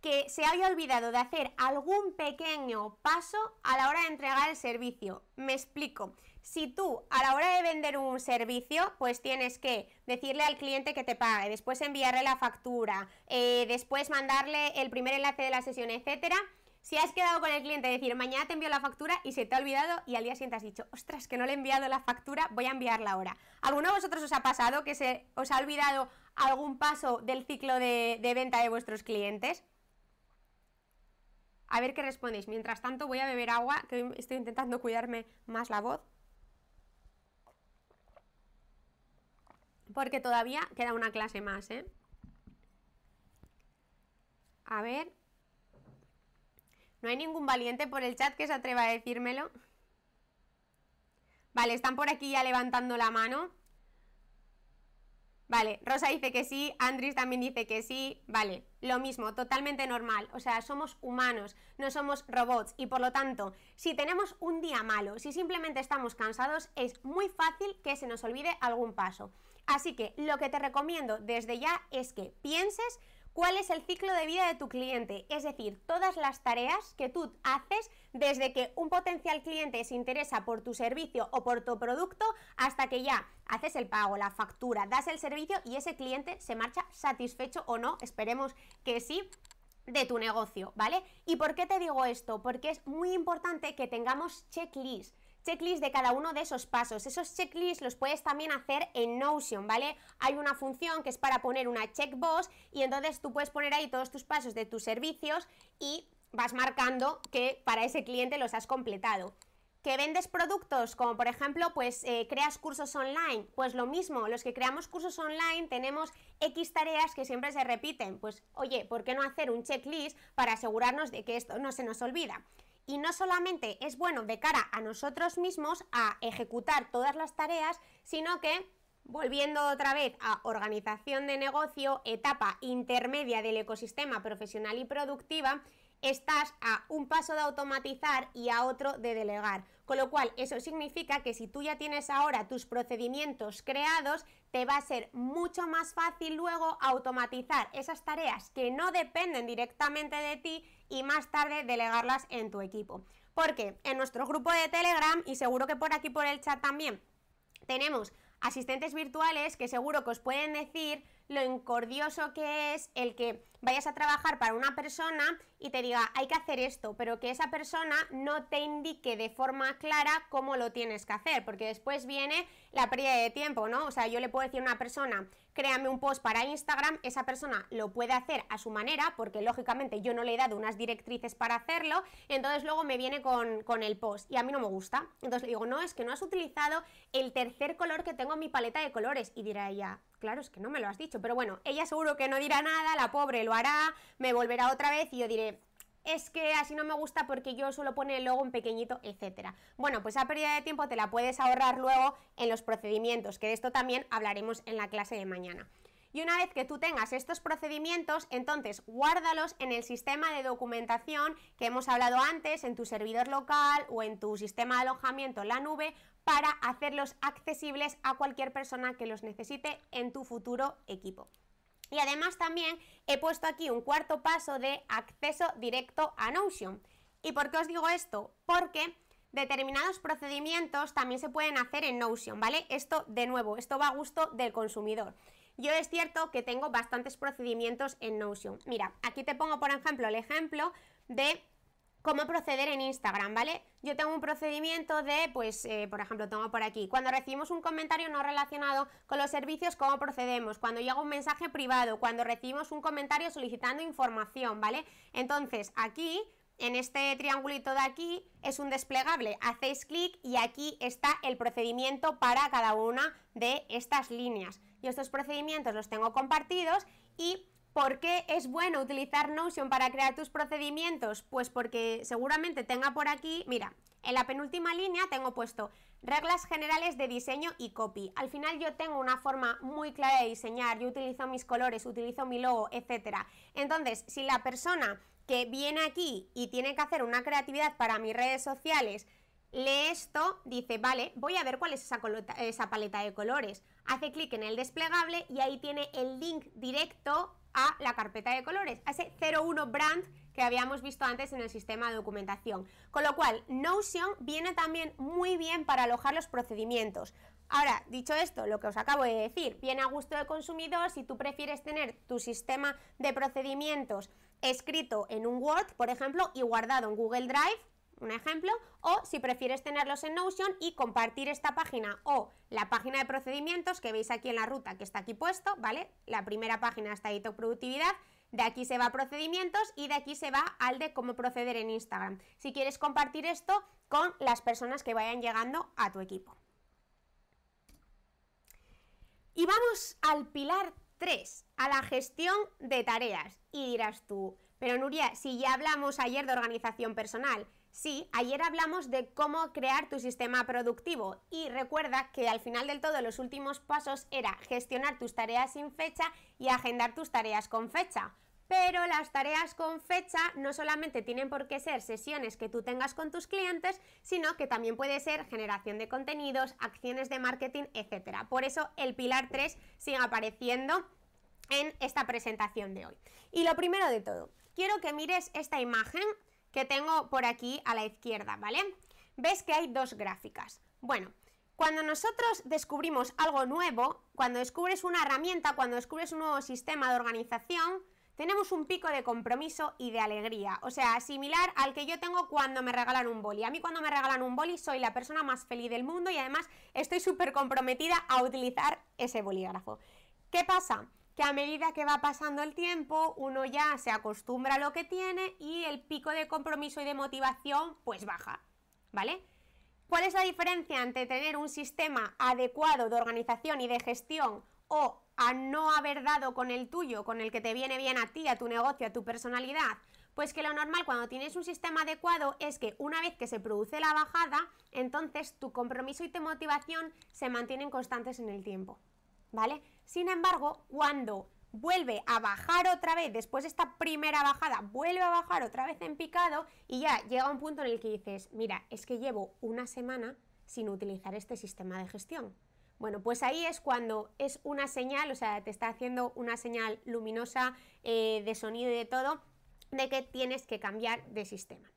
que se haya olvidado de hacer algún pequeño paso a la hora de entregar el servicio. Me explico. Si tú a la hora de vender un servicio, pues tienes que decirle al cliente que te pague, después enviarle la factura, eh, después mandarle el primer enlace de la sesión, etcétera. Si has quedado con el cliente, decir mañana te envío la factura y se te ha olvidado y al día siguiente has dicho, ostras, que no le he enviado la factura, voy a enviarla ahora. ¿Alguno de vosotros os ha pasado que se os ha olvidado algún paso del ciclo de, de venta de vuestros clientes? A ver qué respondéis. Mientras tanto voy a beber agua, que estoy intentando cuidarme más la voz. Porque todavía queda una clase más, ¿eh? A ver. ¿No hay ningún valiente por el chat que se atreva a decírmelo? Vale, están por aquí ya levantando la mano. Vale, Rosa dice que sí, Andris también dice que sí, vale, lo mismo, totalmente normal, o sea, somos humanos, no somos robots y por lo tanto, si tenemos un día malo, si simplemente estamos cansados, es muy fácil que se nos olvide algún paso. Así que lo que te recomiendo desde ya es que pienses cuál es el ciclo de vida de tu cliente, es decir, todas las tareas que tú haces desde que un potencial cliente se interesa por tu servicio o por tu producto hasta que ya haces el pago, la factura, das el servicio y ese cliente se marcha satisfecho o no, esperemos que sí, de tu negocio, ¿vale? ¿Y por qué te digo esto? Porque es muy importante que tengamos checklist checklist de cada uno de esos pasos. Esos checklists los puedes también hacer en Notion, ¿vale? Hay una función que es para poner una checkbox y entonces tú puedes poner ahí todos tus pasos de tus servicios y vas marcando que para ese cliente los has completado. ¿Que vendes productos? Como por ejemplo, pues eh, creas cursos online. Pues lo mismo, los que creamos cursos online tenemos X tareas que siempre se repiten. Pues oye, ¿por qué no hacer un checklist para asegurarnos de que esto no se nos olvida? Y no solamente es bueno de cara a nosotros mismos a ejecutar todas las tareas, sino que Volviendo otra vez a organización de negocio, etapa intermedia del ecosistema profesional y productiva, estás a un paso de automatizar y a otro de delegar. Con lo cual, eso significa que si tú ya tienes ahora tus procedimientos creados, te va a ser mucho más fácil luego automatizar esas tareas que no dependen directamente de ti y más tarde delegarlas en tu equipo. Porque en nuestro grupo de Telegram, y seguro que por aquí por el chat también, tenemos asistentes virtuales que seguro que os pueden decir lo incordioso que es el que vayas a trabajar para una persona y te diga hay que hacer esto, pero que esa persona no te indique de forma clara cómo lo tienes que hacer, porque después viene la pérdida de tiempo, ¿no? O sea, yo le puedo decir a una persona, créame un post para Instagram, esa persona lo puede hacer a su manera, porque lógicamente yo no le he dado unas directrices para hacerlo, entonces luego me viene con, con el post y a mí no me gusta. Entonces le digo, no, es que no has utilizado el tercer color que tengo en mi paleta de colores. Y dirá ella, Claro, es que no me lo has dicho, pero bueno, ella seguro que no dirá nada, la pobre lo hará, me volverá otra vez y yo diré, es que así no me gusta porque yo suelo poner el logo en pequeñito, etcétera. Bueno, pues esa pérdida de tiempo te la puedes ahorrar luego en los procedimientos, que de esto también hablaremos en la clase de mañana. Y una vez que tú tengas estos procedimientos, entonces guárdalos en el sistema de documentación que hemos hablado antes, en tu servidor local o en tu sistema de alojamiento en la nube, para hacerlos accesibles a cualquier persona que los necesite en tu futuro equipo. Y además también he puesto aquí un cuarto paso de acceso directo a Notion. ¿Y por qué os digo esto? Porque determinados procedimientos también se pueden hacer en Notion, ¿vale? Esto, de nuevo, esto va a gusto del consumidor. Yo es cierto que tengo bastantes procedimientos en Notion. Mira, aquí te pongo, por ejemplo, el ejemplo de cómo proceder en Instagram, ¿vale? Yo tengo un procedimiento de, pues, eh, por ejemplo, tengo por aquí, cuando recibimos un comentario no relacionado con los servicios, cómo procedemos, cuando llega un mensaje privado, cuando recibimos un comentario solicitando información, ¿vale? Entonces, aquí, en este triangulito de aquí, es un desplegable, hacéis clic y aquí está el procedimiento para cada una de estas líneas. Yo estos procedimientos los tengo compartidos y ¿Por qué es bueno utilizar Notion para crear tus procedimientos? Pues porque seguramente tenga por aquí, mira, en la penúltima línea tengo puesto reglas generales de diseño y copy. Al final yo tengo una forma muy clara de diseñar, yo utilizo mis colores, utilizo mi logo, etc. Entonces, si la persona que viene aquí y tiene que hacer una creatividad para mis redes sociales, lee esto, dice, vale, voy a ver cuál es esa, paleta de colores. Hace clic en el desplegable y ahí tiene el link directo a la carpeta de colores, a ese 01 brand que habíamos visto antes en el sistema de documentación. Con lo cual, Notion viene también muy bien para alojar los procedimientos. Ahora, dicho esto, lo que os acabo de decir, viene a gusto del consumidor si tú prefieres tener tu sistema de procedimientos escrito en un Word, por ejemplo, y guardado en Google Drive, un ejemplo, o si prefieres tenerlos en Notion y compartir esta página o la página de procedimientos que veis aquí en la ruta que está aquí puesto, ¿vale? La primera página está ahí productividad, de aquí se va a procedimientos y de aquí se va al de cómo proceder en Instagram. Si quieres compartir esto con las personas que vayan llegando a tu equipo. Y vamos al pilar 3, a la gestión de tareas. Y dirás tú, pero Nuria, si ya hablamos ayer de organización personal, Sí, ayer hablamos de cómo crear tu sistema productivo y recuerda que al final del todo los últimos pasos era gestionar tus tareas sin fecha y agendar tus tareas con fecha. Pero las tareas con fecha no solamente tienen por qué ser sesiones que tú tengas con tus clientes, sino que también puede ser generación de contenidos, acciones de marketing, etc. Por eso el pilar 3 sigue apareciendo en esta presentación de hoy. Y lo primero de todo, quiero que mires esta imagen que tengo por aquí a la izquierda, ¿vale? Ves que hay dos gráficas. Bueno, cuando nosotros descubrimos algo nuevo, cuando descubres una herramienta, cuando descubres un nuevo sistema de organización, tenemos un pico de compromiso y de alegría. O sea, similar al que yo tengo cuando me regalan un boli. A mí cuando me regalan un boli soy la persona más feliz del mundo y además estoy súper comprometida a utilizar ese bolígrafo. ¿Qué pasa? Que a medida que va pasando el tiempo uno ya se acostumbra a lo que tiene y el pico de compromiso y de motivación pues baja, ¿vale? ¿Cuál es la diferencia entre tener un sistema adecuado de organización y de gestión o a no haber dado con el tuyo, con el que te viene bien a ti, a tu negocio, a tu personalidad? Pues que lo normal cuando tienes un sistema adecuado es que una vez que se produce la bajada, entonces tu compromiso y tu motivación se mantienen constantes en el tiempo, ¿vale? Sin embargo, cuando vuelve a bajar otra vez, después de esta primera bajada, vuelve a bajar otra vez en picado y ya llega un punto en el que dices, mira, es que llevo una semana sin utilizar este sistema de gestión. Bueno, pues ahí es cuando es una señal, o sea, te está haciendo una señal luminosa eh, de sonido y de todo, de que tienes que cambiar de sistema.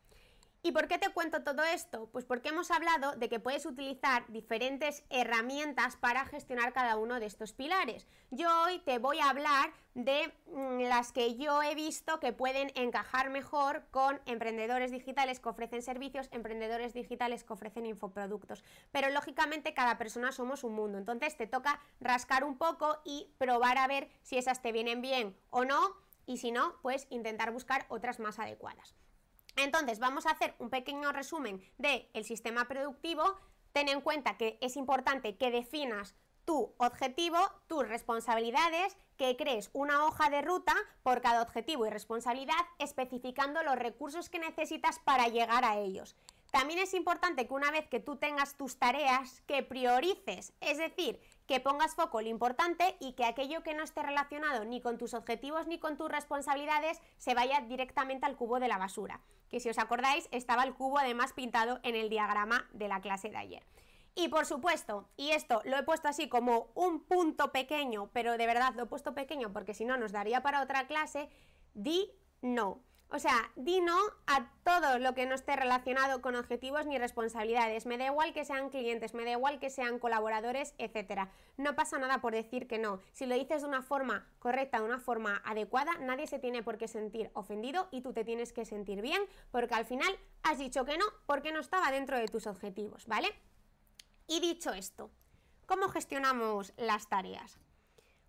¿Y por qué te cuento todo esto? Pues porque hemos hablado de que puedes utilizar diferentes herramientas para gestionar cada uno de estos pilares. Yo hoy te voy a hablar de mm, las que yo he visto que pueden encajar mejor con emprendedores digitales que ofrecen servicios, emprendedores digitales que ofrecen infoproductos. Pero lógicamente cada persona somos un mundo, entonces te toca rascar un poco y probar a ver si esas te vienen bien o no y si no, pues intentar buscar otras más adecuadas. Entonces, vamos a hacer un pequeño resumen del el sistema productivo. Ten en cuenta que es importante que definas tu objetivo, tus responsabilidades, que crees una hoja de ruta por cada objetivo y responsabilidad, especificando los recursos que necesitas para llegar a ellos. También es importante que una vez que tú tengas tus tareas, que priorices, es decir, que pongas foco en lo importante y que aquello que no esté relacionado ni con tus objetivos ni con tus responsabilidades se vaya directamente al cubo de la basura. Que si os acordáis estaba el cubo además pintado en el diagrama de la clase de ayer. Y por supuesto, y esto lo he puesto así como un punto pequeño, pero de verdad lo he puesto pequeño porque si no nos daría para otra clase, di no. O sea, di no a todo lo que no esté relacionado con objetivos ni responsabilidades. Me da igual que sean clientes, me da igual que sean colaboradores, etc. No pasa nada por decir que no. Si lo dices de una forma correcta, de una forma adecuada, nadie se tiene por qué sentir ofendido y tú te tienes que sentir bien porque al final has dicho que no porque no estaba dentro de tus objetivos, ¿vale? Y dicho esto, ¿cómo gestionamos las tareas?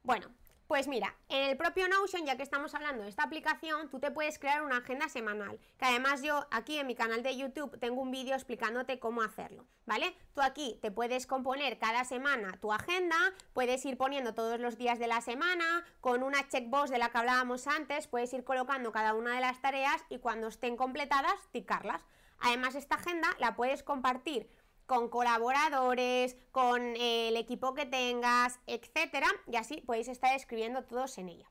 Bueno, pues mira, en el propio Notion, ya que estamos hablando de esta aplicación, tú te puedes crear una agenda semanal, que además yo aquí en mi canal de YouTube tengo un vídeo explicándote cómo hacerlo, ¿vale? Tú aquí te puedes componer cada semana tu agenda, puedes ir poniendo todos los días de la semana, con una checkbox de la que hablábamos antes, puedes ir colocando cada una de las tareas y cuando estén completadas, ticarlas. Además, esta agenda la puedes compartir con colaboradores, con eh, el equipo que tengas, etcétera, y así podéis estar escribiendo todos en ella.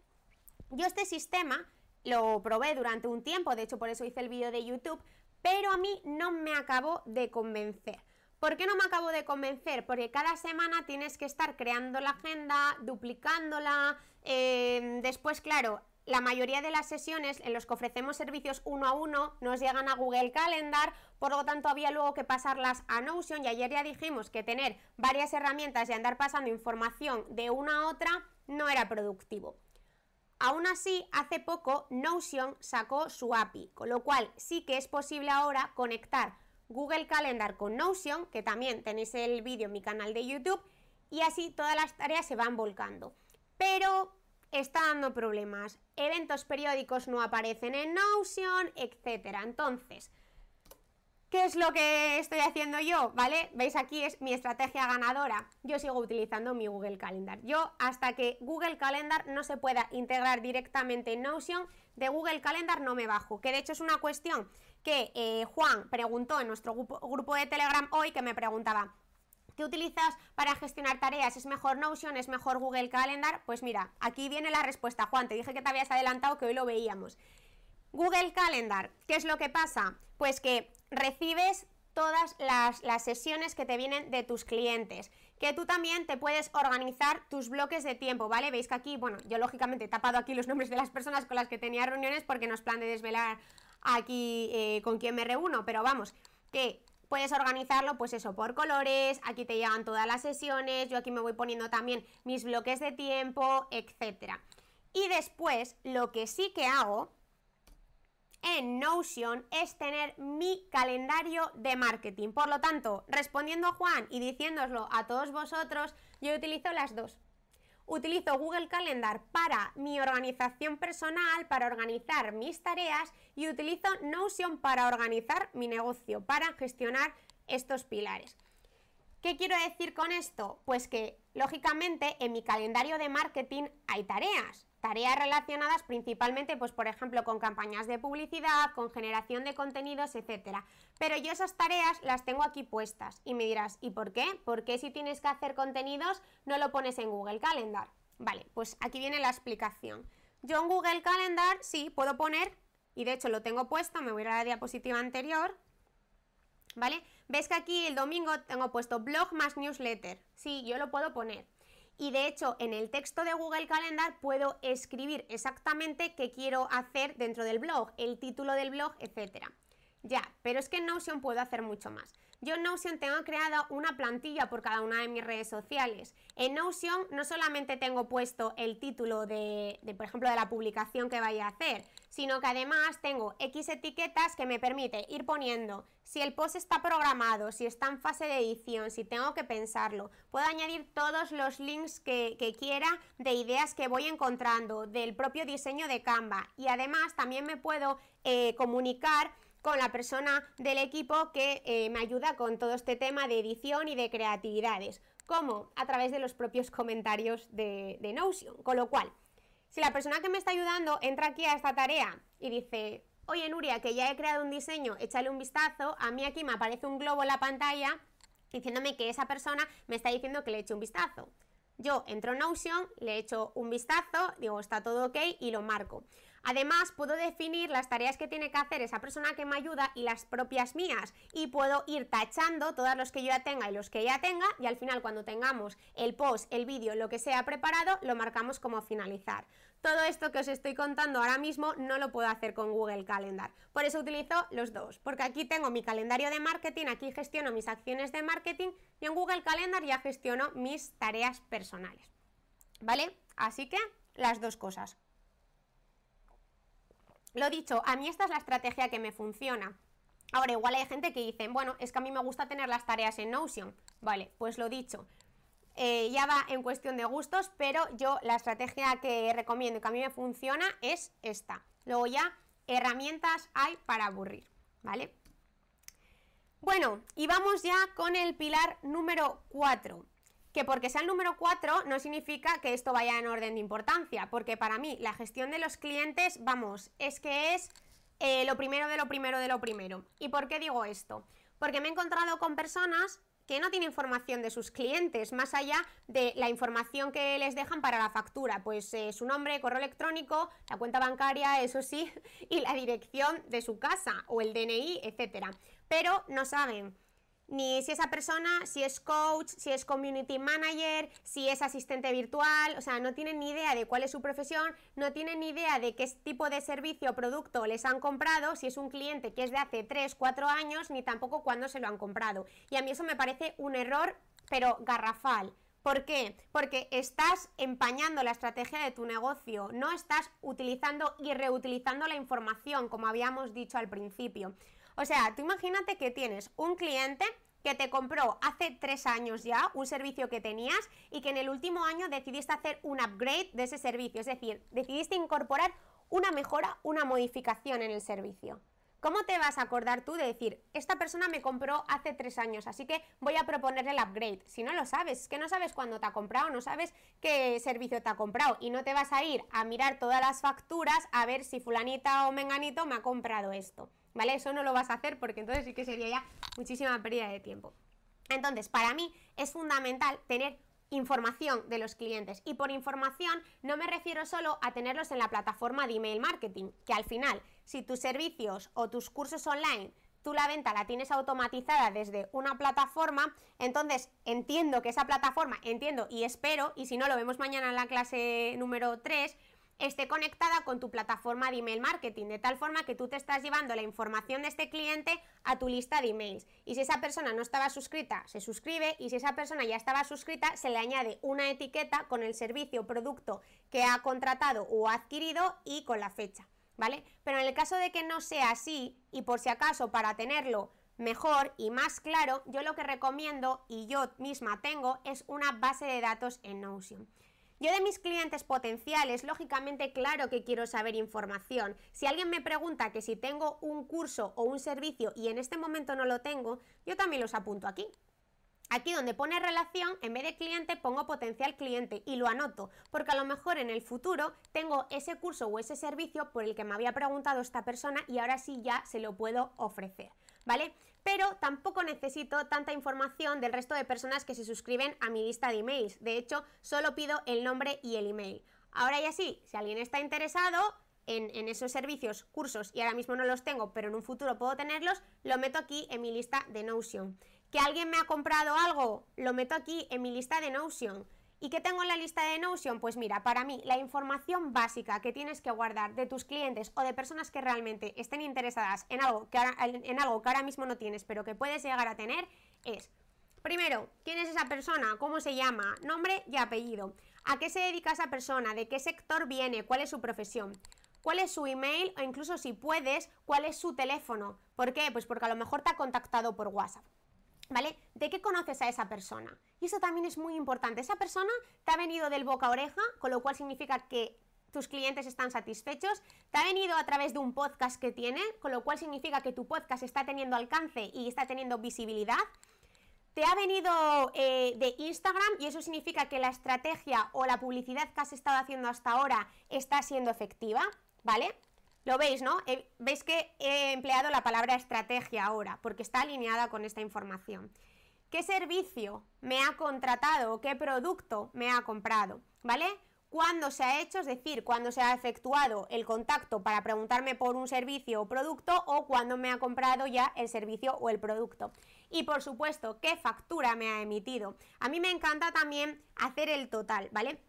Yo este sistema lo probé durante un tiempo, de hecho por eso hice el vídeo de YouTube, pero a mí no me acabó de convencer. ¿Por qué no me acabo de convencer? Porque cada semana tienes que estar creando la agenda, duplicándola, eh, después, claro, la mayoría de las sesiones en los que ofrecemos servicios uno a uno nos llegan a Google Calendar, por lo tanto había luego que pasarlas a Notion y ayer ya dijimos que tener varias herramientas y andar pasando información de una a otra no era productivo. Aún así, hace poco Notion sacó su API, con lo cual sí que es posible ahora conectar Google Calendar con Notion, que también tenéis el vídeo en mi canal de YouTube, y así todas las tareas se van volcando. Pero está dando problemas. Eventos periódicos no aparecen en Notion, etc. Entonces, ¿qué es lo que estoy haciendo yo? ¿Vale? Veis aquí es mi estrategia ganadora. Yo sigo utilizando mi Google Calendar. Yo hasta que Google Calendar no se pueda integrar directamente en Notion, de Google Calendar no me bajo. Que de hecho es una cuestión que eh, Juan preguntó en nuestro grupo de Telegram hoy, que me preguntaba, ¿Qué utilizas para gestionar tareas? ¿Es mejor Notion? ¿Es mejor Google Calendar? Pues mira, aquí viene la respuesta, Juan. Te dije que te habías adelantado, que hoy lo veíamos. Google Calendar, ¿qué es lo que pasa? Pues que recibes todas las, las, sesiones que te vienen de tus clientes, que tú también te puedes organizar tus bloques de tiempo, ¿vale? Veis que aquí, bueno, yo lógicamente he tapado aquí los nombres de las personas con las que tenía reuniones porque no es plan de desvelar aquí eh, con quién me reúno, pero vamos, que Puedes organizarlo, pues eso, por colores, aquí te llegan todas las sesiones, yo aquí me voy poniendo también mis bloques de tiempo, etc. Y después, lo que sí que hago en Notion es tener mi calendario de marketing. Por lo tanto, respondiendo a Juan y diciéndoslo a todos vosotros, yo utilizo las dos utilizo Google Calendar para mi organización personal, para organizar mis tareas y utilizo Notion para organizar mi negocio, para gestionar estos pilares. ¿Qué quiero decir con esto? Pues que, lógicamente, en mi calendario de marketing hay tareas. Tareas relacionadas principalmente, pues por ejemplo, con campañas de publicidad, con generación de contenidos, etcétera. Pero yo esas tareas las tengo aquí puestas. Y me dirás, ¿y por qué? ¿Por qué si tienes que hacer contenidos no lo pones en Google Calendar? Vale, pues aquí viene la explicación. Yo en Google Calendar sí puedo poner, y de hecho lo tengo puesto, me voy a la diapositiva anterior, ¿vale? ¿Ves que aquí el domingo tengo puesto blog más newsletter? Sí, yo lo puedo poner y de hecho en el texto de Google Calendar puedo escribir exactamente qué quiero hacer dentro del blog, el título del blog, etcétera. Ya, pero es que en Notion puedo hacer mucho más. Yo en Notion tengo creada una plantilla por cada una de mis redes sociales. En Notion no solamente tengo puesto el título de, por ejemplo, de la publicación que vaya a hacer, sino que además tengo X etiquetas que me permite ir poniendo si el post está programado, si está en fase de edición, si tengo que pensarlo. Puedo añadir todos los links que, quiera de ideas que voy encontrando, del propio diseño de Canva. Y además también me puedo eh, comunicar con la persona del equipo que eh, me ayuda con todo este tema de edición y de creatividades. ¿Cómo? A través de los propios comentarios de, de Notion. Con lo cual, si la persona que me está ayudando entra aquí a esta tarea y dice, oye Nuria, que ya he creado un diseño, échale un vistazo, a mí aquí me aparece un globo en la pantalla diciéndome que esa persona me está diciendo que le eche un vistazo. Yo entro en Notion, le echo un vistazo, digo está todo ok y lo marco. Además, puedo definir las tareas que tiene que hacer esa persona que me ayuda y las propias mías. Y puedo ir tachando todos los que yo ya tenga y los que ella tenga. Y al final, cuando tengamos el post, el vídeo, lo que sea preparado, lo marcamos como finalizar. Todo esto que os estoy contando ahora mismo no lo puedo hacer con Google Calendar. Por eso utilizo los dos. Porque aquí tengo mi calendario de marketing, aquí gestiono mis acciones de marketing y en Google Calendar ya gestiono mis tareas personales. ¿Vale? Así que las dos cosas. Lo dicho, a mí esta es la estrategia que me funciona. Ahora, igual hay gente que dice, bueno, es que a mí me gusta tener las tareas en Notion. Vale, pues lo dicho. Eh, ya va en cuestión de gustos, pero yo la estrategia que recomiendo y que a mí me funciona es esta. Luego ya, herramientas hay para aburrir, ¿vale? Bueno, y vamos ya con el pilar número 4 que porque sea el número 4 no significa que esto vaya en orden de importancia, porque para mí la gestión de los clientes, vamos, es que es eh, lo primero de lo primero de lo primero. ¿Y por qué digo esto? Porque me he encontrado con personas que no tiene información de sus clientes, más allá de la información que les dejan para la factura, pues eh, su nombre, correo electrónico, la cuenta bancaria, eso sí, *laughs* y la dirección de su casa o el DNI, etcétera. Pero no saben ni si esa persona, si es coach, si es community manager, si es asistente virtual, o sea, no tienen ni idea de cuál es su profesión, no tienen ni idea de qué tipo de servicio o producto les han comprado, si es un cliente que es de hace 3, 4 años, ni tampoco cuándo se lo han comprado. Y a mí eso me parece un error, pero garrafal. ¿Por qué? Porque estás empañando la estrategia de tu negocio, no estás utilizando y reutilizando la información, como habíamos dicho al principio. O sea, tú imagínate que tienes un cliente que te compró hace tres años ya un servicio que tenías y que en el último año decidiste hacer un upgrade de ese servicio, es decir, decidiste incorporar una mejora, una modificación en el servicio. ¿Cómo te vas a acordar tú de decir, esta persona me compró hace tres años, así que voy a proponerle el upgrade? Si no lo sabes, es que no sabes cuándo te ha comprado, no sabes qué servicio te ha comprado y no te vas a ir a mirar todas las facturas a ver si fulanita o menganito me ha comprado esto. ¿Vale? Eso no lo vas a hacer porque entonces sí que sería ya muchísima pérdida de tiempo. Entonces, para mí es fundamental tener información de los clientes. Y por información no me refiero solo a tenerlos en la plataforma de email marketing, que al final, si tus servicios o tus cursos online, tú la venta la tienes automatizada desde una plataforma, entonces entiendo que esa plataforma, entiendo y espero, y si no lo vemos mañana en la clase número 3, esté conectada con tu plataforma de email marketing, de tal forma que tú te estás llevando la información de este cliente a tu lista de emails. Y si esa persona no estaba suscrita, se suscribe, y si esa persona ya estaba suscrita, se le añade una etiqueta con el servicio o producto que ha contratado o adquirido y con la fecha, ¿vale? Pero en el caso de que no sea así, y por si acaso para tenerlo mejor y más claro, yo lo que recomiendo y yo misma tengo es una base de datos en Notion. Yo de mis clientes potenciales, lógicamente, claro que quiero saber información. Si alguien me pregunta que si tengo un curso o un servicio y en este momento no lo tengo, yo también los apunto aquí. Aquí donde pone relación, en vez de cliente pongo potencial cliente y lo anoto, porque a lo mejor en el futuro tengo ese curso o ese servicio por el que me había preguntado esta persona y ahora sí ya se lo puedo ofrecer, ¿vale? Pero tampoco necesito tanta información del resto de personas que se suscriben a mi lista de emails. De hecho, solo pido el nombre y el email. Ahora ya sí, si alguien está interesado en, en, esos servicios, cursos, y ahora mismo no los tengo, pero en un futuro puedo tenerlos, lo meto aquí en mi lista de Notion. Que alguien me ha comprado algo, lo meto aquí en mi lista de Notion. ¿Y qué tengo en la lista de Notion? Pues mira, para mí la información básica que tienes que guardar de tus clientes o de personas que realmente estén interesadas en algo que ahora, en algo que ahora mismo no tienes, pero que puedes llegar a tener, es, primero, ¿quién es esa persona? ¿Cómo se llama? Nombre y apellido. ¿A qué se dedica esa persona? ¿De qué sector viene? ¿Cuál es su profesión? ¿Cuál es su email? O incluso si puedes, ¿cuál es su teléfono? ¿Por qué? Pues porque a lo mejor te ha contactado por WhatsApp. ¿Vale? ¿De qué conoces a esa persona? Y eso también es muy importante. Esa persona te ha venido del boca a oreja, con lo cual significa que tus clientes están satisfechos, te ha venido a través de un podcast que tiene, con lo cual significa que tu podcast está teniendo alcance y está teniendo visibilidad. Te ha venido eh, de Instagram y eso significa que la estrategia o la publicidad que has estado haciendo hasta ahora está siendo efectiva, ¿vale? Lo veis, ¿no? Eh, veis que he empleado la palabra estrategia ahora, porque está alineada con esta información. ¿Qué servicio me ha contratado? ¿Qué producto me ha comprado? ¿Vale? ¿Cuándo se ha hecho? Es decir, cuándo se ha efectuado el contacto para preguntarme por un servicio o producto o cuándo me ha comprado ya el servicio o el producto. Y por supuesto, ¿qué factura me ha emitido? A mí me encanta también hacer el total, ¿vale?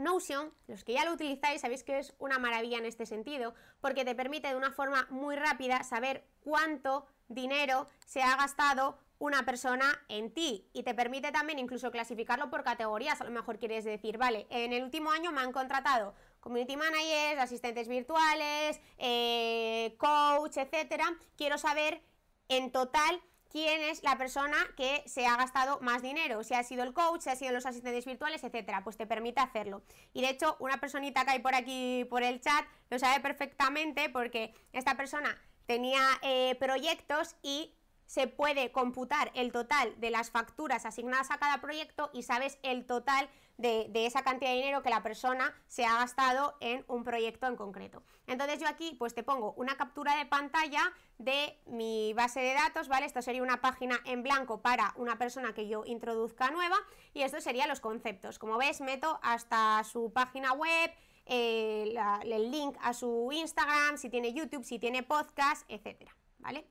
Notion, los que ya lo utilizáis, sabéis que es una maravilla en este sentido, porque te permite de una forma muy rápida saber cuánto dinero se ha gastado una persona en ti y te permite también incluso clasificarlo por categorías. A lo mejor quieres decir, vale, en el último año me han contratado community managers, asistentes virtuales, eh, coach, etcétera. Quiero saber en total quién es la persona que se ha gastado más dinero, si ha sido el coach, si ha sido los asistentes virtuales, etcétera, pues te permite hacerlo. Y de hecho, una personita que hay por aquí por el chat lo sabe perfectamente porque esta persona tenía eh, proyectos y se puede computar el total de las facturas asignadas a cada proyecto y sabes el total de, esa cantidad de dinero que la persona se ha gastado en un proyecto en concreto. Entonces yo aquí pues te pongo una captura de pantalla de mi base de datos, ¿vale? Esto sería una página en blanco para una persona que yo introduzca nueva y esto serían los conceptos. Como ves, meto hasta su página web, eh, el link a su Instagram, si tiene YouTube, si tiene podcast, etcétera, ¿vale?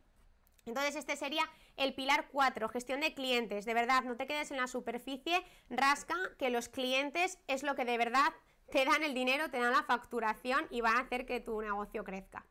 Entonces este sería el pilar 4, gestión de clientes. De verdad, no te quedes en la superficie, rasca que los clientes es lo que de verdad te dan el dinero, te dan la facturación y van a hacer que tu negocio crezca.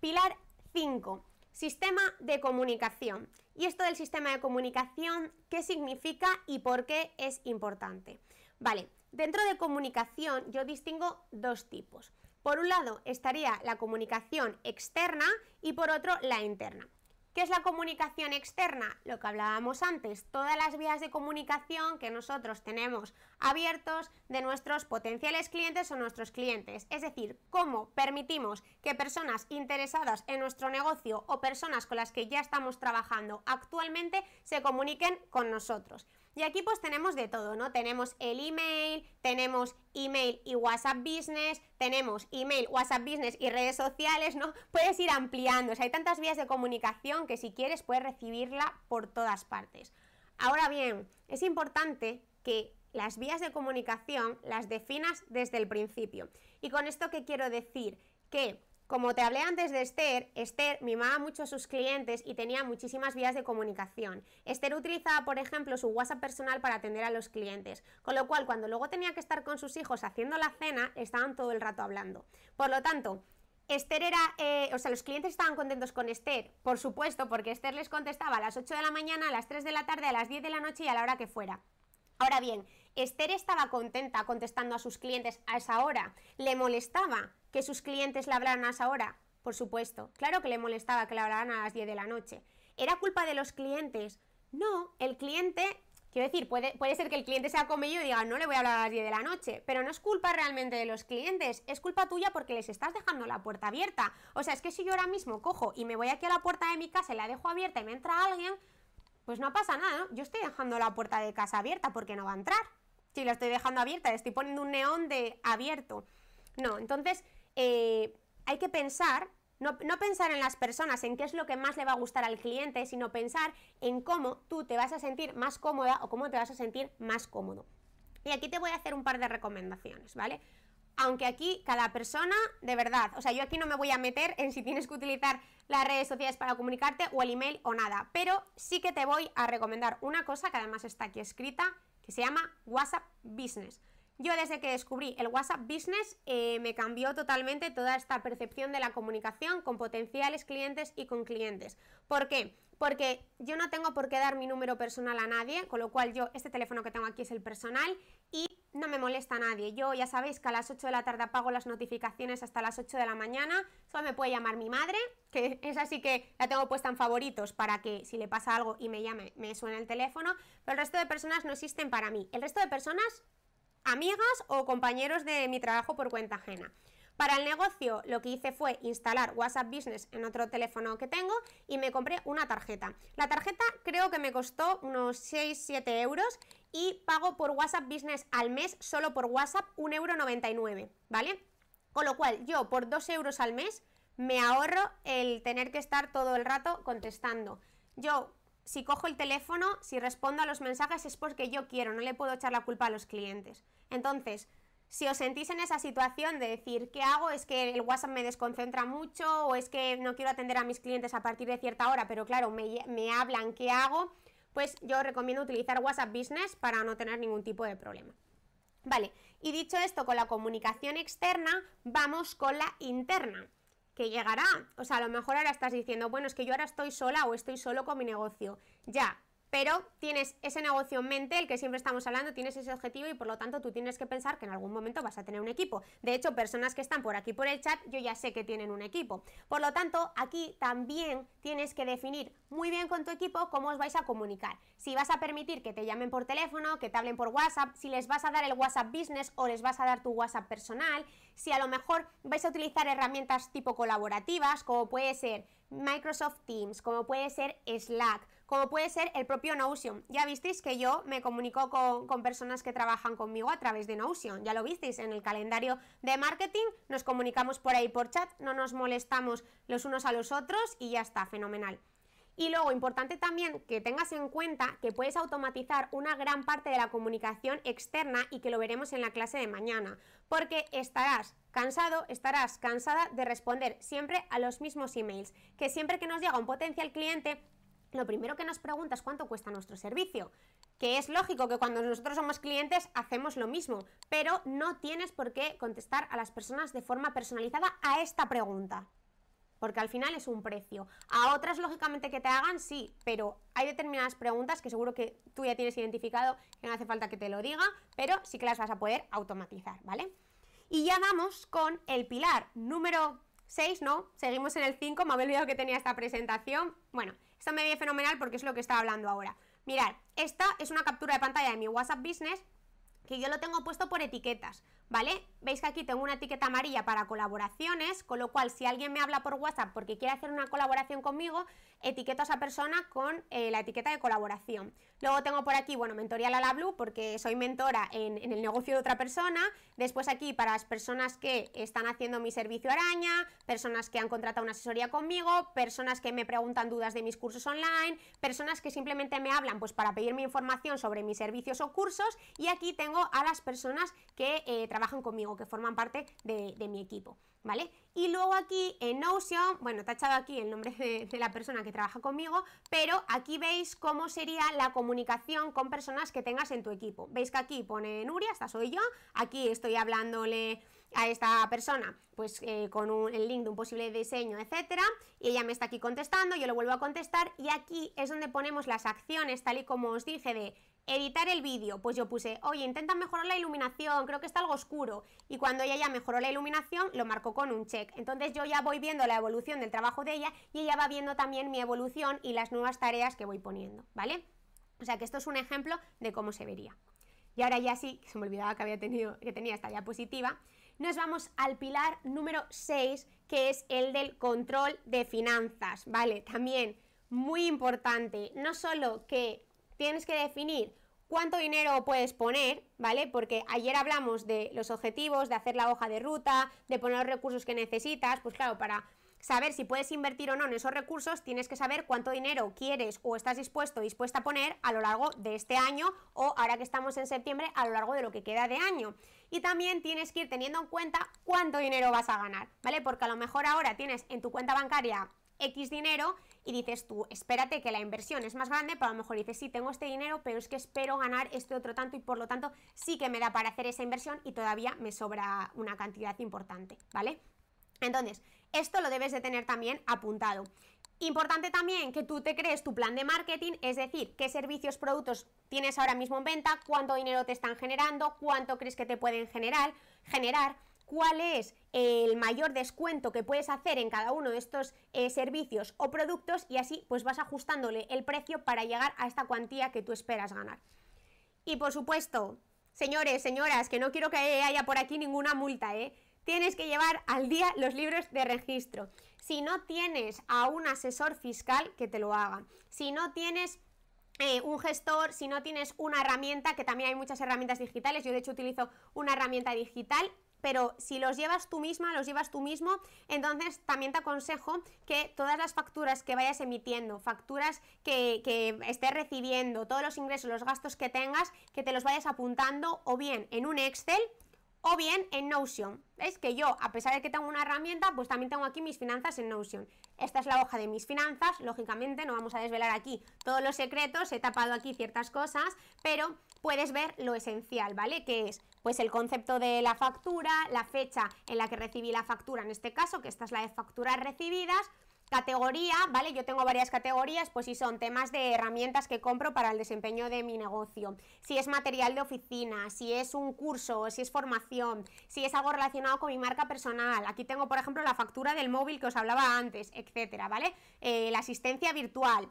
Pilar 5, sistema de comunicación. Y esto del sistema de comunicación, ¿qué significa y por qué es importante? Vale, dentro de comunicación yo distingo dos tipos. Por un lado estaría la comunicación externa y por otro la interna. ¿Qué es la comunicación externa? Lo que hablábamos antes, todas las vías de comunicación que nosotros tenemos abiertos de nuestros potenciales clientes o nuestros clientes. Es decir, cómo permitimos que personas interesadas en nuestro negocio o personas con las que ya estamos trabajando actualmente se comuniquen con nosotros. Y aquí pues tenemos de todo, ¿no? Tenemos el email, tenemos email y WhatsApp Business, tenemos email, WhatsApp Business y redes sociales, ¿no? Puedes ir ampliando, o sea, hay tantas vías de comunicación que si quieres puedes recibirla por todas partes. Ahora bien, es importante que las vías de comunicación las definas desde el principio. ¿Y con esto qué quiero decir? Que como te hablé antes de Esther, Esther mimaba mucho a sus clientes y tenía muchísimas vías de comunicación. Esther utilizaba, por ejemplo, su WhatsApp personal para atender a los clientes, con lo cual cuando luego tenía que estar con sus hijos haciendo la cena, estaban todo el rato hablando. Por lo tanto, Esther era, eh, o sea, los clientes estaban contentos con Esther, por supuesto, porque Esther les contestaba a las 8 de la mañana, a las 3 de la tarde, a las 10 de la noche y a la hora que fuera. Ahora bien, Esther estaba contenta contestando a sus clientes a esa hora. ¿Le molestaba que sus clientes le hablaran a esa hora? Por supuesto, claro que le molestaba que le hablaran a las 10 de la noche. ¿Era culpa de los clientes? No, el cliente, quiero decir, puede, puede ser que el cliente sea como yo y diga, no le voy a hablar a las 10 de la noche, pero no es culpa realmente de los clientes, es culpa tuya porque les estás dejando la puerta abierta. O sea, es que si yo ahora mismo cojo y me voy aquí a la puerta de mi casa y la dejo abierta y me entra alguien, pues no pasa nada, ¿no? Yo estoy dejando la puerta de casa abierta porque no va a entrar. Si la estoy dejando abierta, le estoy poniendo un neón de abierto. No, entonces eh, hay que pensar, no, no, pensar en las personas, en qué es lo que más le va a gustar al cliente, sino pensar en cómo tú te vas a sentir más cómoda o cómo te vas a sentir más cómodo. Y aquí te voy a hacer un par de recomendaciones, ¿vale? Aunque aquí cada persona, de verdad, o sea, yo aquí no me voy a meter en si tienes que utilizar las redes sociales para comunicarte o el email o nada, pero sí que te voy a recomendar una cosa que además está aquí escrita, que se llama WhatsApp Business. Yo desde que descubrí el WhatsApp Business eh, me cambió totalmente toda esta percepción de la comunicación con potenciales clientes y con clientes. ¿Por qué? Porque yo no tengo por qué dar mi número personal a nadie, con lo cual yo, este teléfono que tengo aquí es el personal y no me molesta a nadie. Yo ya sabéis que a las 8 de la tarde apago las notificaciones hasta las 8 de la mañana, solo me puede llamar mi madre, que *laughs* es así que la tengo puesta en favoritos para que si le pasa algo y me llame, me suene el teléfono, pero el resto de personas no existen para mí. El resto de personas amigas o compañeros de mi trabajo por cuenta ajena. Para el negocio lo que hice fue instalar WhatsApp Business en otro teléfono que tengo y me compré una tarjeta. La tarjeta creo que me costó unos 6-7 euros y pago por WhatsApp Business al mes solo por WhatsApp 1,99€, ¿vale? Con lo cual yo por 2 euros al mes me ahorro el tener que estar todo el rato contestando. Yo si cojo el teléfono, si respondo a los mensajes es porque yo quiero, no le puedo echar la culpa a los clientes. Entonces, si os sentís en esa situación de decir, ¿qué hago? Es que el WhatsApp me desconcentra mucho o es que no quiero atender a mis clientes a partir de cierta hora, pero claro, me, hablan, ¿qué hago? Pues yo recomiendo utilizar WhatsApp Business para no tener ningún tipo de problema. Vale, y dicho esto con la comunicación externa, vamos con la interna que llegará. O sea, a lo mejor ahora estás diciendo, bueno, es que yo ahora estoy sola o estoy solo con mi negocio. Ya, pero tienes ese negocio en mente, el que siempre estamos hablando, tienes ese objetivo y por lo tanto tú tienes que pensar que en algún momento vas a tener un equipo. De hecho, personas que están por aquí por el chat, yo ya sé que tienen un equipo. Por lo tanto, aquí también tienes que definir muy bien con tu equipo cómo os vais a comunicar. Si vas a permitir que te llamen por teléfono, que te hablen por WhatsApp, si les vas a dar el WhatsApp Business o les vas a dar tu WhatsApp personal, si a lo mejor vais a utilizar herramientas tipo colaborativas, como puede ser Microsoft Teams, como puede ser Slack, como puede ser el propio Notion. Ya visteis que yo me comunico con, personas que trabajan conmigo a través de Notion, ya lo visteis en el calendario de marketing, nos comunicamos por ahí por chat, no nos molestamos los unos a los otros y ya está, fenomenal. Y luego, importante también que tengas en cuenta que puedes automatizar una gran parte de la comunicación externa y que lo veremos en la clase de mañana, porque estarás cansado, estarás cansada de responder siempre a los mismos emails, que siempre que nos llega un potencial cliente lo primero que nos pregunta es cuánto cuesta nuestro servicio. Que es lógico que cuando nosotros somos clientes hacemos lo mismo, pero no tienes por qué contestar a las personas de forma personalizada a esta pregunta. Porque al final es un precio. A otras, lógicamente, que te hagan, sí, pero hay determinadas preguntas que seguro que tú ya tienes identificado, que no hace falta que te lo diga, pero sí que las vas a poder automatizar, ¿vale? Y ya vamos con el pilar número 6, ¿no? Seguimos en el 5, me había olvidado que tenía esta presentación. Bueno, esto me viene fenomenal porque es lo que estaba hablando ahora. Mirad, esta es una captura de pantalla de mi WhatsApp Business que yo lo tengo puesto por etiquetas, ¿vale? Veis que aquí tengo una etiqueta amarilla para colaboraciones, con lo cual si alguien me habla por WhatsApp porque quiere hacer una colaboración conmigo, etiqueto a esa persona con eh, la etiqueta de colaboración. Luego tengo por aquí, bueno, mentorial a la Blue porque soy mentora en, el negocio de otra persona. Después aquí para las personas que están haciendo mi servicio araña, personas que han contratado una asesoría conmigo, personas que me preguntan dudas de mis cursos online, personas que simplemente me hablan pues para pedirme información sobre mis servicios o cursos y aquí tengo a las personas que eh, trabajan conmigo, que forman parte de mi equipo. ¿vale? Y luego aquí en Notion, bueno, tachado aquí el nombre de, la persona que trabaja conmigo, pero aquí veis cómo sería la comunicación con personas que tengas en tu equipo. Veis que aquí pone Nuria, esta soy yo, aquí estoy hablándole a esta persona, pues eh, con el link de un posible diseño, etcétera, y ella me está aquí contestando, yo lo vuelvo a contestar, y aquí es donde ponemos las acciones, tal y como os dije, de Editar el vídeo, pues yo puse, oye, intenta mejorar la iluminación, creo que está algo oscuro. Y cuando ella ya mejoró la iluminación, lo marcó con un check. Entonces yo ya voy viendo la evolución del trabajo de ella y ella va viendo también mi evolución y las nuevas tareas que voy poniendo, ¿vale? O sea que esto es un ejemplo de cómo se vería. Y ahora ya sí, *laughs* se me olvidaba que había tenido, que tenía esta diapositiva, nos vamos al pilar número 6, que es el del control de finanzas, ¿vale? También muy importante, no solo que tienes que definir cuánto dinero puedes poner, ¿vale? Porque ayer hablamos de los objetivos, de hacer la hoja de ruta, de poner los recursos que necesitas, pues claro, para saber si puedes invertir o no en esos recursos, tienes que saber cuánto dinero quieres o estás dispuesto o dispuesta a poner a lo largo de este año o ahora que estamos en septiembre, a lo largo de lo que queda de año. Y también tienes que ir teniendo en cuenta cuánto dinero vas a ganar, ¿vale? Porque a lo mejor ahora tienes en tu cuenta bancaria X dinero y dices tú, espérate que la inversión es más grande, pero a lo mejor dices, sí, tengo este dinero, pero es que espero ganar este otro tanto y por lo tanto sí que me da para hacer esa inversión y todavía me sobra una cantidad importante, ¿vale? Entonces, esto lo debes de tener también apuntado. Importante también que tú te crees tu plan de marketing, es decir, qué servicios, productos tienes ahora mismo en venta, cuánto dinero te están generando, cuánto crees que te pueden generar, generar cuál es el mayor descuento que puedes hacer en cada uno de estos eh, servicios o productos y así pues vas ajustándole el precio para llegar a esta cuantía que tú esperas ganar. Y por supuesto, señores, señoras, que no quiero que haya por aquí ninguna multa, ¿eh? Tienes que llevar al día los libros de registro. Si no tienes a un asesor fiscal, que te lo haga. Si no tienes eh, un gestor, si no tienes una herramienta, que también hay muchas herramientas digitales, yo de hecho utilizo una herramienta digital, pero si los llevas tú misma, los llevas tú mismo, entonces también te aconsejo que todas las facturas que vayas emitiendo, facturas que, que estés recibiendo, todos los ingresos, los gastos que tengas, que te los vayas apuntando o bien en un Excel o bien en Notion. ¿Veis? Que yo, a pesar de que tengo una herramienta, pues también tengo aquí mis finanzas en Notion. Esta es la hoja de mis finanzas, lógicamente no vamos a desvelar aquí todos los secretos, he tapado aquí ciertas cosas, pero puedes ver lo esencial, ¿vale? Que es pues el concepto de la factura, la fecha en la que recibí la factura, en este caso, que esta es la de facturas recibidas, Categoría, ¿vale? Yo tengo varias categorías, pues si son temas de herramientas que compro para el desempeño de mi negocio, si es material de oficina, si es un curso, si es formación, si es algo relacionado con mi marca personal. Aquí tengo, por ejemplo, la factura del móvil que os hablaba antes, etcétera, ¿vale? Eh, la asistencia virtual.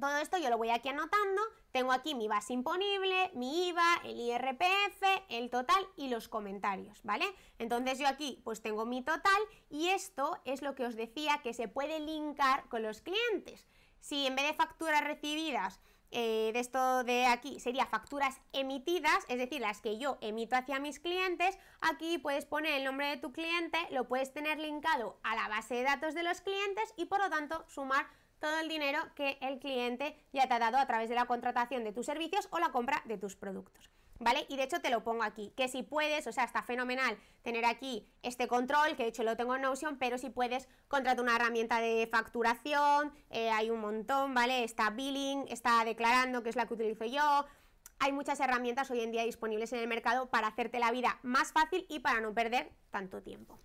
Todo esto yo lo voy aquí anotando, tengo aquí mi base imponible, mi IVA, el IRPF, el total y los comentarios, ¿vale? Entonces yo aquí pues tengo mi total y esto es lo que os decía que se puede linkar con los clientes. Si en vez de facturas recibidas eh, de esto de aquí sería facturas emitidas, es decir, las que yo emito hacia mis clientes, aquí puedes poner el nombre de tu cliente, lo puedes tener linkado a la base de datos de los clientes y por lo tanto sumar todo el dinero que el cliente ya te ha dado a través de la contratación de tus servicios o la compra de tus productos. ¿Vale? Y de hecho te lo pongo aquí, que si puedes, o sea, está fenomenal tener aquí este control, que de hecho lo tengo en Notion, pero si puedes, contrata una herramienta de facturación, eh, hay un montón, ¿vale? Está Billing, está Declarando, que es la que utilizo yo, hay muchas herramientas hoy en día disponibles en el mercado para hacerte la vida más fácil y para no perder tanto tiempo.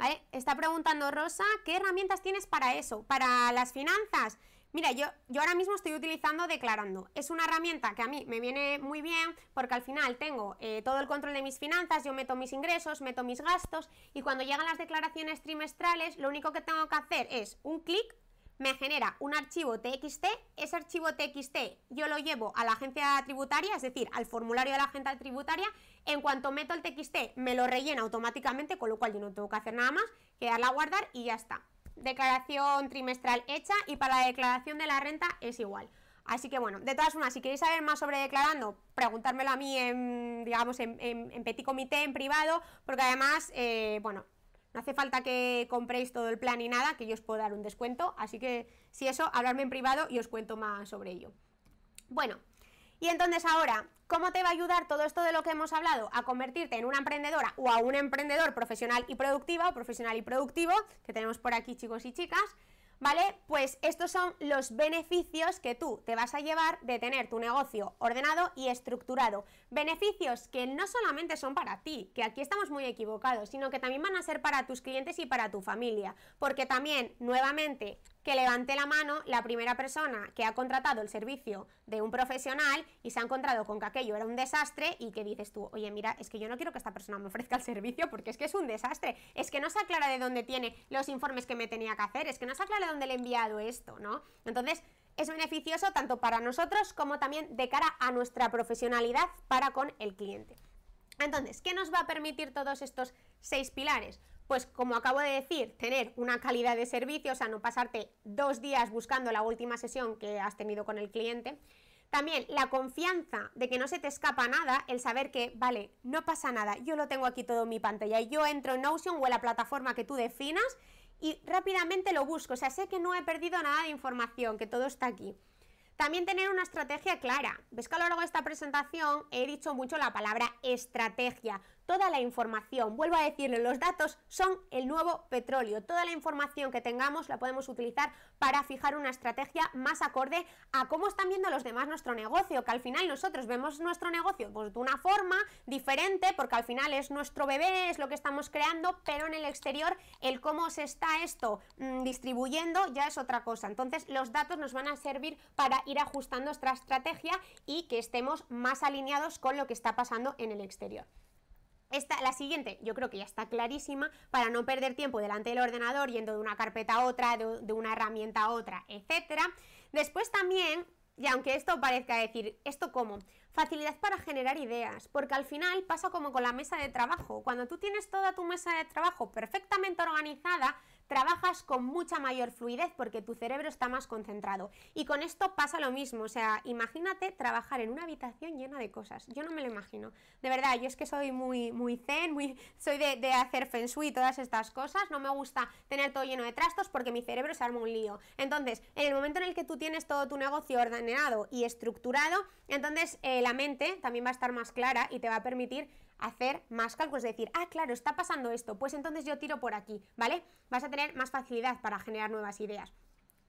¿Vale? Está preguntando Rosa, ¿qué herramientas tienes para eso? Para las finanzas. Mira, yo, yo ahora mismo estoy utilizando Declarando. Es una herramienta que a mí me viene muy bien porque al final tengo eh, todo el control de mis finanzas, yo meto mis ingresos, meto mis gastos y cuando llegan las declaraciones trimestrales lo único que tengo que hacer es un clic me genera un archivo TXT, ese archivo TXT yo lo llevo a la agencia tributaria, es decir, al formulario de la agencia tributaria, en cuanto meto el TXT me lo rellena automáticamente, con lo cual yo no tengo que hacer nada más que darle a guardar y ya está. Declaración trimestral hecha y para la declaración de la renta es igual. Así que bueno, de todas formas, si queréis saber más sobre declarando, preguntármelo a mí en, digamos, en, petit comité, en privado, porque además, eh, bueno, no hace falta que compréis todo el plan ni nada, que yo os puedo dar un descuento, así que si eso, hablarme en privado y os cuento más sobre ello. Bueno, y entonces ahora, ¿cómo te va a ayudar todo esto de lo que hemos hablado a convertirte en una emprendedora o a un emprendedor profesional y productiva o profesional y productivo, que tenemos por aquí chicos y chicas? ¿Vale? Pues estos son los beneficios que tú te vas a llevar de tener tu negocio ordenado y estructurado. Beneficios que no solamente son para ti, que aquí estamos muy equivocados, sino que también van a ser para tus clientes y para tu familia, porque también, nuevamente, que levante la mano la primera persona que ha contratado el servicio de un profesional y se ha encontrado con que aquello era un desastre y que dices tú, oye, mira, es que yo no quiero que esta persona me *laughs* ofrezca el servicio porque es que es un desastre, es que no se aclara de dónde tiene los informes que me tenía que hacer, es que no se aclara de dónde le he enviado esto, ¿no? Entonces, es beneficioso tanto para nosotros como también de cara a nuestra profesionalidad para con el cliente. Entonces, ¿qué nos va a permitir todos estos seis pilares? Pues como acabo de decir, tener una calidad de servicio, o sea, no pasarte dos días buscando la última sesión que has tenido con el cliente. También la confianza de que no se te escapa nada, el saber que, vale, no pasa nada, yo lo tengo aquí todo en mi pantalla, yo entro en Notion o en la plataforma que tú definas y rápidamente lo busco, o sea, sé que no he perdido nada de información, que todo está aquí. También tener una estrategia clara. Ves que a lo largo de esta presentación he dicho mucho la palabra estrategia toda la información. Vuelvo a decirlo, los datos son el nuevo petróleo. Toda la información que tengamos la podemos utilizar para fijar una estrategia más acorde a cómo están viendo los demás nuestro negocio, que al final nosotros vemos nuestro negocio pues, de una forma diferente, porque al final es nuestro bebé, es lo que estamos creando, pero en el exterior el cómo se está esto mm, distribuyendo ya es otra cosa. Entonces los datos nos van a servir para ir ajustando nuestra estrategia y que estemos más alineados con lo que está pasando en el exterior. Esta, la siguiente, yo creo que ya está clarísima, para no perder tiempo delante del ordenador yendo de una carpeta a otra, de, de una herramienta a otra, etc. Después también, y aunque esto parezca decir, ¿esto cómo? Facilidad para generar ideas, porque al final pasa como con la mesa de trabajo. Cuando tú tienes toda tu mesa de trabajo perfectamente organizada, trabajas con mucha mayor fluidez porque tu cerebro está más concentrado. Y con esto pasa lo mismo, o sea, imagínate trabajar en una habitación llena de cosas. Yo no me lo imagino. De verdad, yo es que soy muy, muy zen, muy, soy de, hacer feng shui y todas estas cosas. No me gusta tener todo lleno de trastos porque mi cerebro se arma un lío. Entonces, en el momento en el que tú tienes todo tu negocio ordenado y estructurado, entonces eh, la mente también va a estar más clara y te va a permitir hacer más cálculos, es decir, ah, claro, está pasando esto, pues entonces yo tiro por aquí, ¿vale? Vas a tener más facilidad para generar nuevas ideas.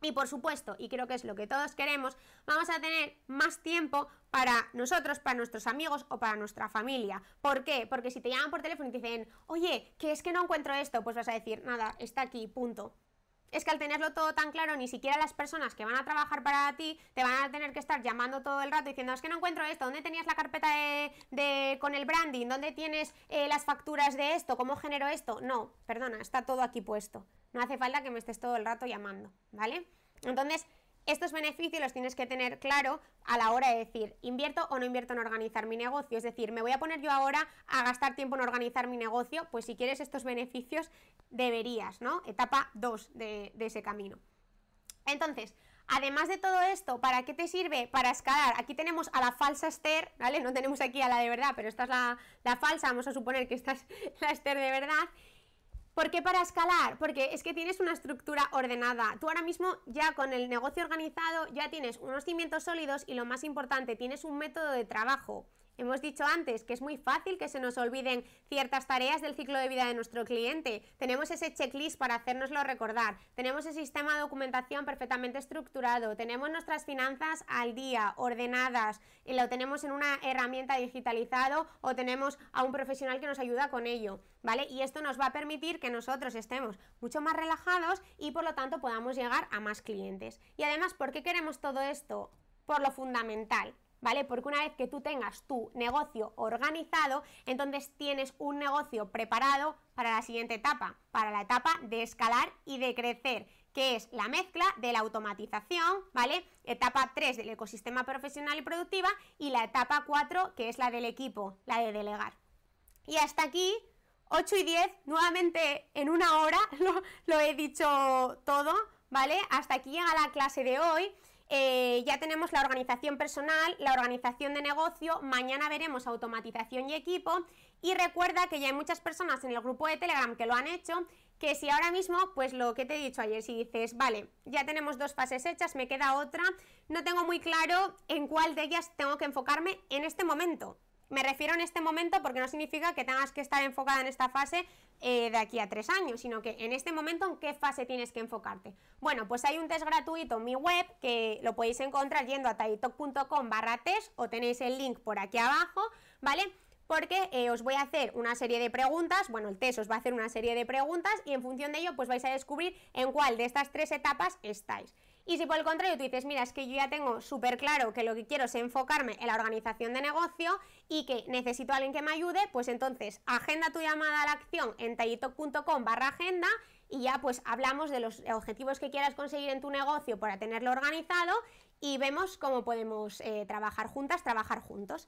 Y por supuesto, y creo que es lo que todos queremos, vamos a tener más tiempo para nosotros, para nuestros amigos o para nuestra familia. ¿Por qué? Porque si te llaman por teléfono y te dicen, oye, que es que no encuentro esto, pues vas a decir, nada, está aquí, punto es que al tenerlo todo tan claro, ni siquiera las personas que van a trabajar para ti te van a tener que estar llamando todo el rato diciendo, es que no encuentro esto, ¿dónde tenías la carpeta de, con el branding? ¿Dónde tienes eh, las facturas de esto? ¿Cómo genero esto? No, perdona, está todo aquí puesto. No hace falta que me estés todo el rato llamando, ¿vale? Entonces, estos beneficios los tienes que tener claro a la hora de decir, invierto o no invierto en organizar mi negocio. Es decir, me voy a poner yo ahora a gastar tiempo en organizar mi negocio, pues si quieres estos beneficios, deberías, ¿no? Etapa 2 de, ese camino. Entonces, Además de todo esto, ¿para qué te sirve? Para escalar. Aquí tenemos a la falsa Esther, ¿vale? No tenemos aquí a la de verdad, pero esta es la, la falsa, vamos a suponer que esta es *laughs* la Esther de verdad. ¿Por qué para escalar? Porque es que tienes una estructura ordenada. Tú ahora mismo ya con el negocio organizado ya tienes unos cimientos sólidos y lo más importante, tienes un método de trabajo. Hemos dicho antes que es muy fácil que se nos olviden ciertas tareas del ciclo de vida de nuestro cliente. Tenemos ese checklist para hacérnoslo recordar. Tenemos el sistema de documentación perfectamente estructurado. Tenemos nuestras finanzas al día, ordenadas. Y lo tenemos en una herramienta digitalizado o tenemos a un profesional que nos ayuda con ello. ¿Vale? Y esto nos va a permitir que nosotros estemos mucho más relajados y por lo tanto podamos llegar a más clientes. Y además, ¿por qué queremos todo esto? Por lo fundamental, ¿vale? Porque una vez que tú tengas tu negocio organizado, entonces tienes un negocio preparado para la siguiente etapa, para la etapa de escalar y de crecer, que es la mezcla de la automatización, ¿vale? Etapa 3 del ecosistema profesional y productiva y la etapa 4, que es la del equipo, la de delegar. Y hasta aquí 8 y 10, nuevamente en una hora *laughs* lo, lo, he dicho todo, ¿vale? Hasta aquí llega la clase de hoy. Eh, ya tenemos la organización personal, la organización de negocio, mañana veremos automatización y equipo y recuerda que ya hay muchas personas en el grupo de Telegram que lo han hecho, que si ahora mismo, pues lo que te he dicho ayer, si dices, vale, ya tenemos dos fases hechas, me queda otra, no tengo muy claro en cuál de ellas tengo que enfocarme en este momento. Me refiero en este momento porque no significa que tengas que estar enfocada en esta fase eh, de aquí a tres años, sino que en este momento en qué fase tienes que enfocarte. Bueno, pues hay un test gratuito en mi web que lo podéis encontrar yendo a taitok.com barra test o tenéis el link por aquí abajo, ¿vale? porque eh, os voy a hacer una serie de preguntas, bueno, el test os va a hacer una serie de preguntas y en función de ello pues vais a descubrir en cuál de estas tres etapas estáis. Y si por el contrario tú dices, mira, es que yo ya tengo súper claro que lo que quiero es enfocarme en la organización de negocio y que necesito a alguien que me ayude, pues entonces agenda tu llamada a la acción en tallitok.com barra agenda y ya pues hablamos de los objetivos que quieras conseguir en tu negocio para tenerlo organizado y vemos cómo podemos eh, trabajar juntas, trabajar juntos.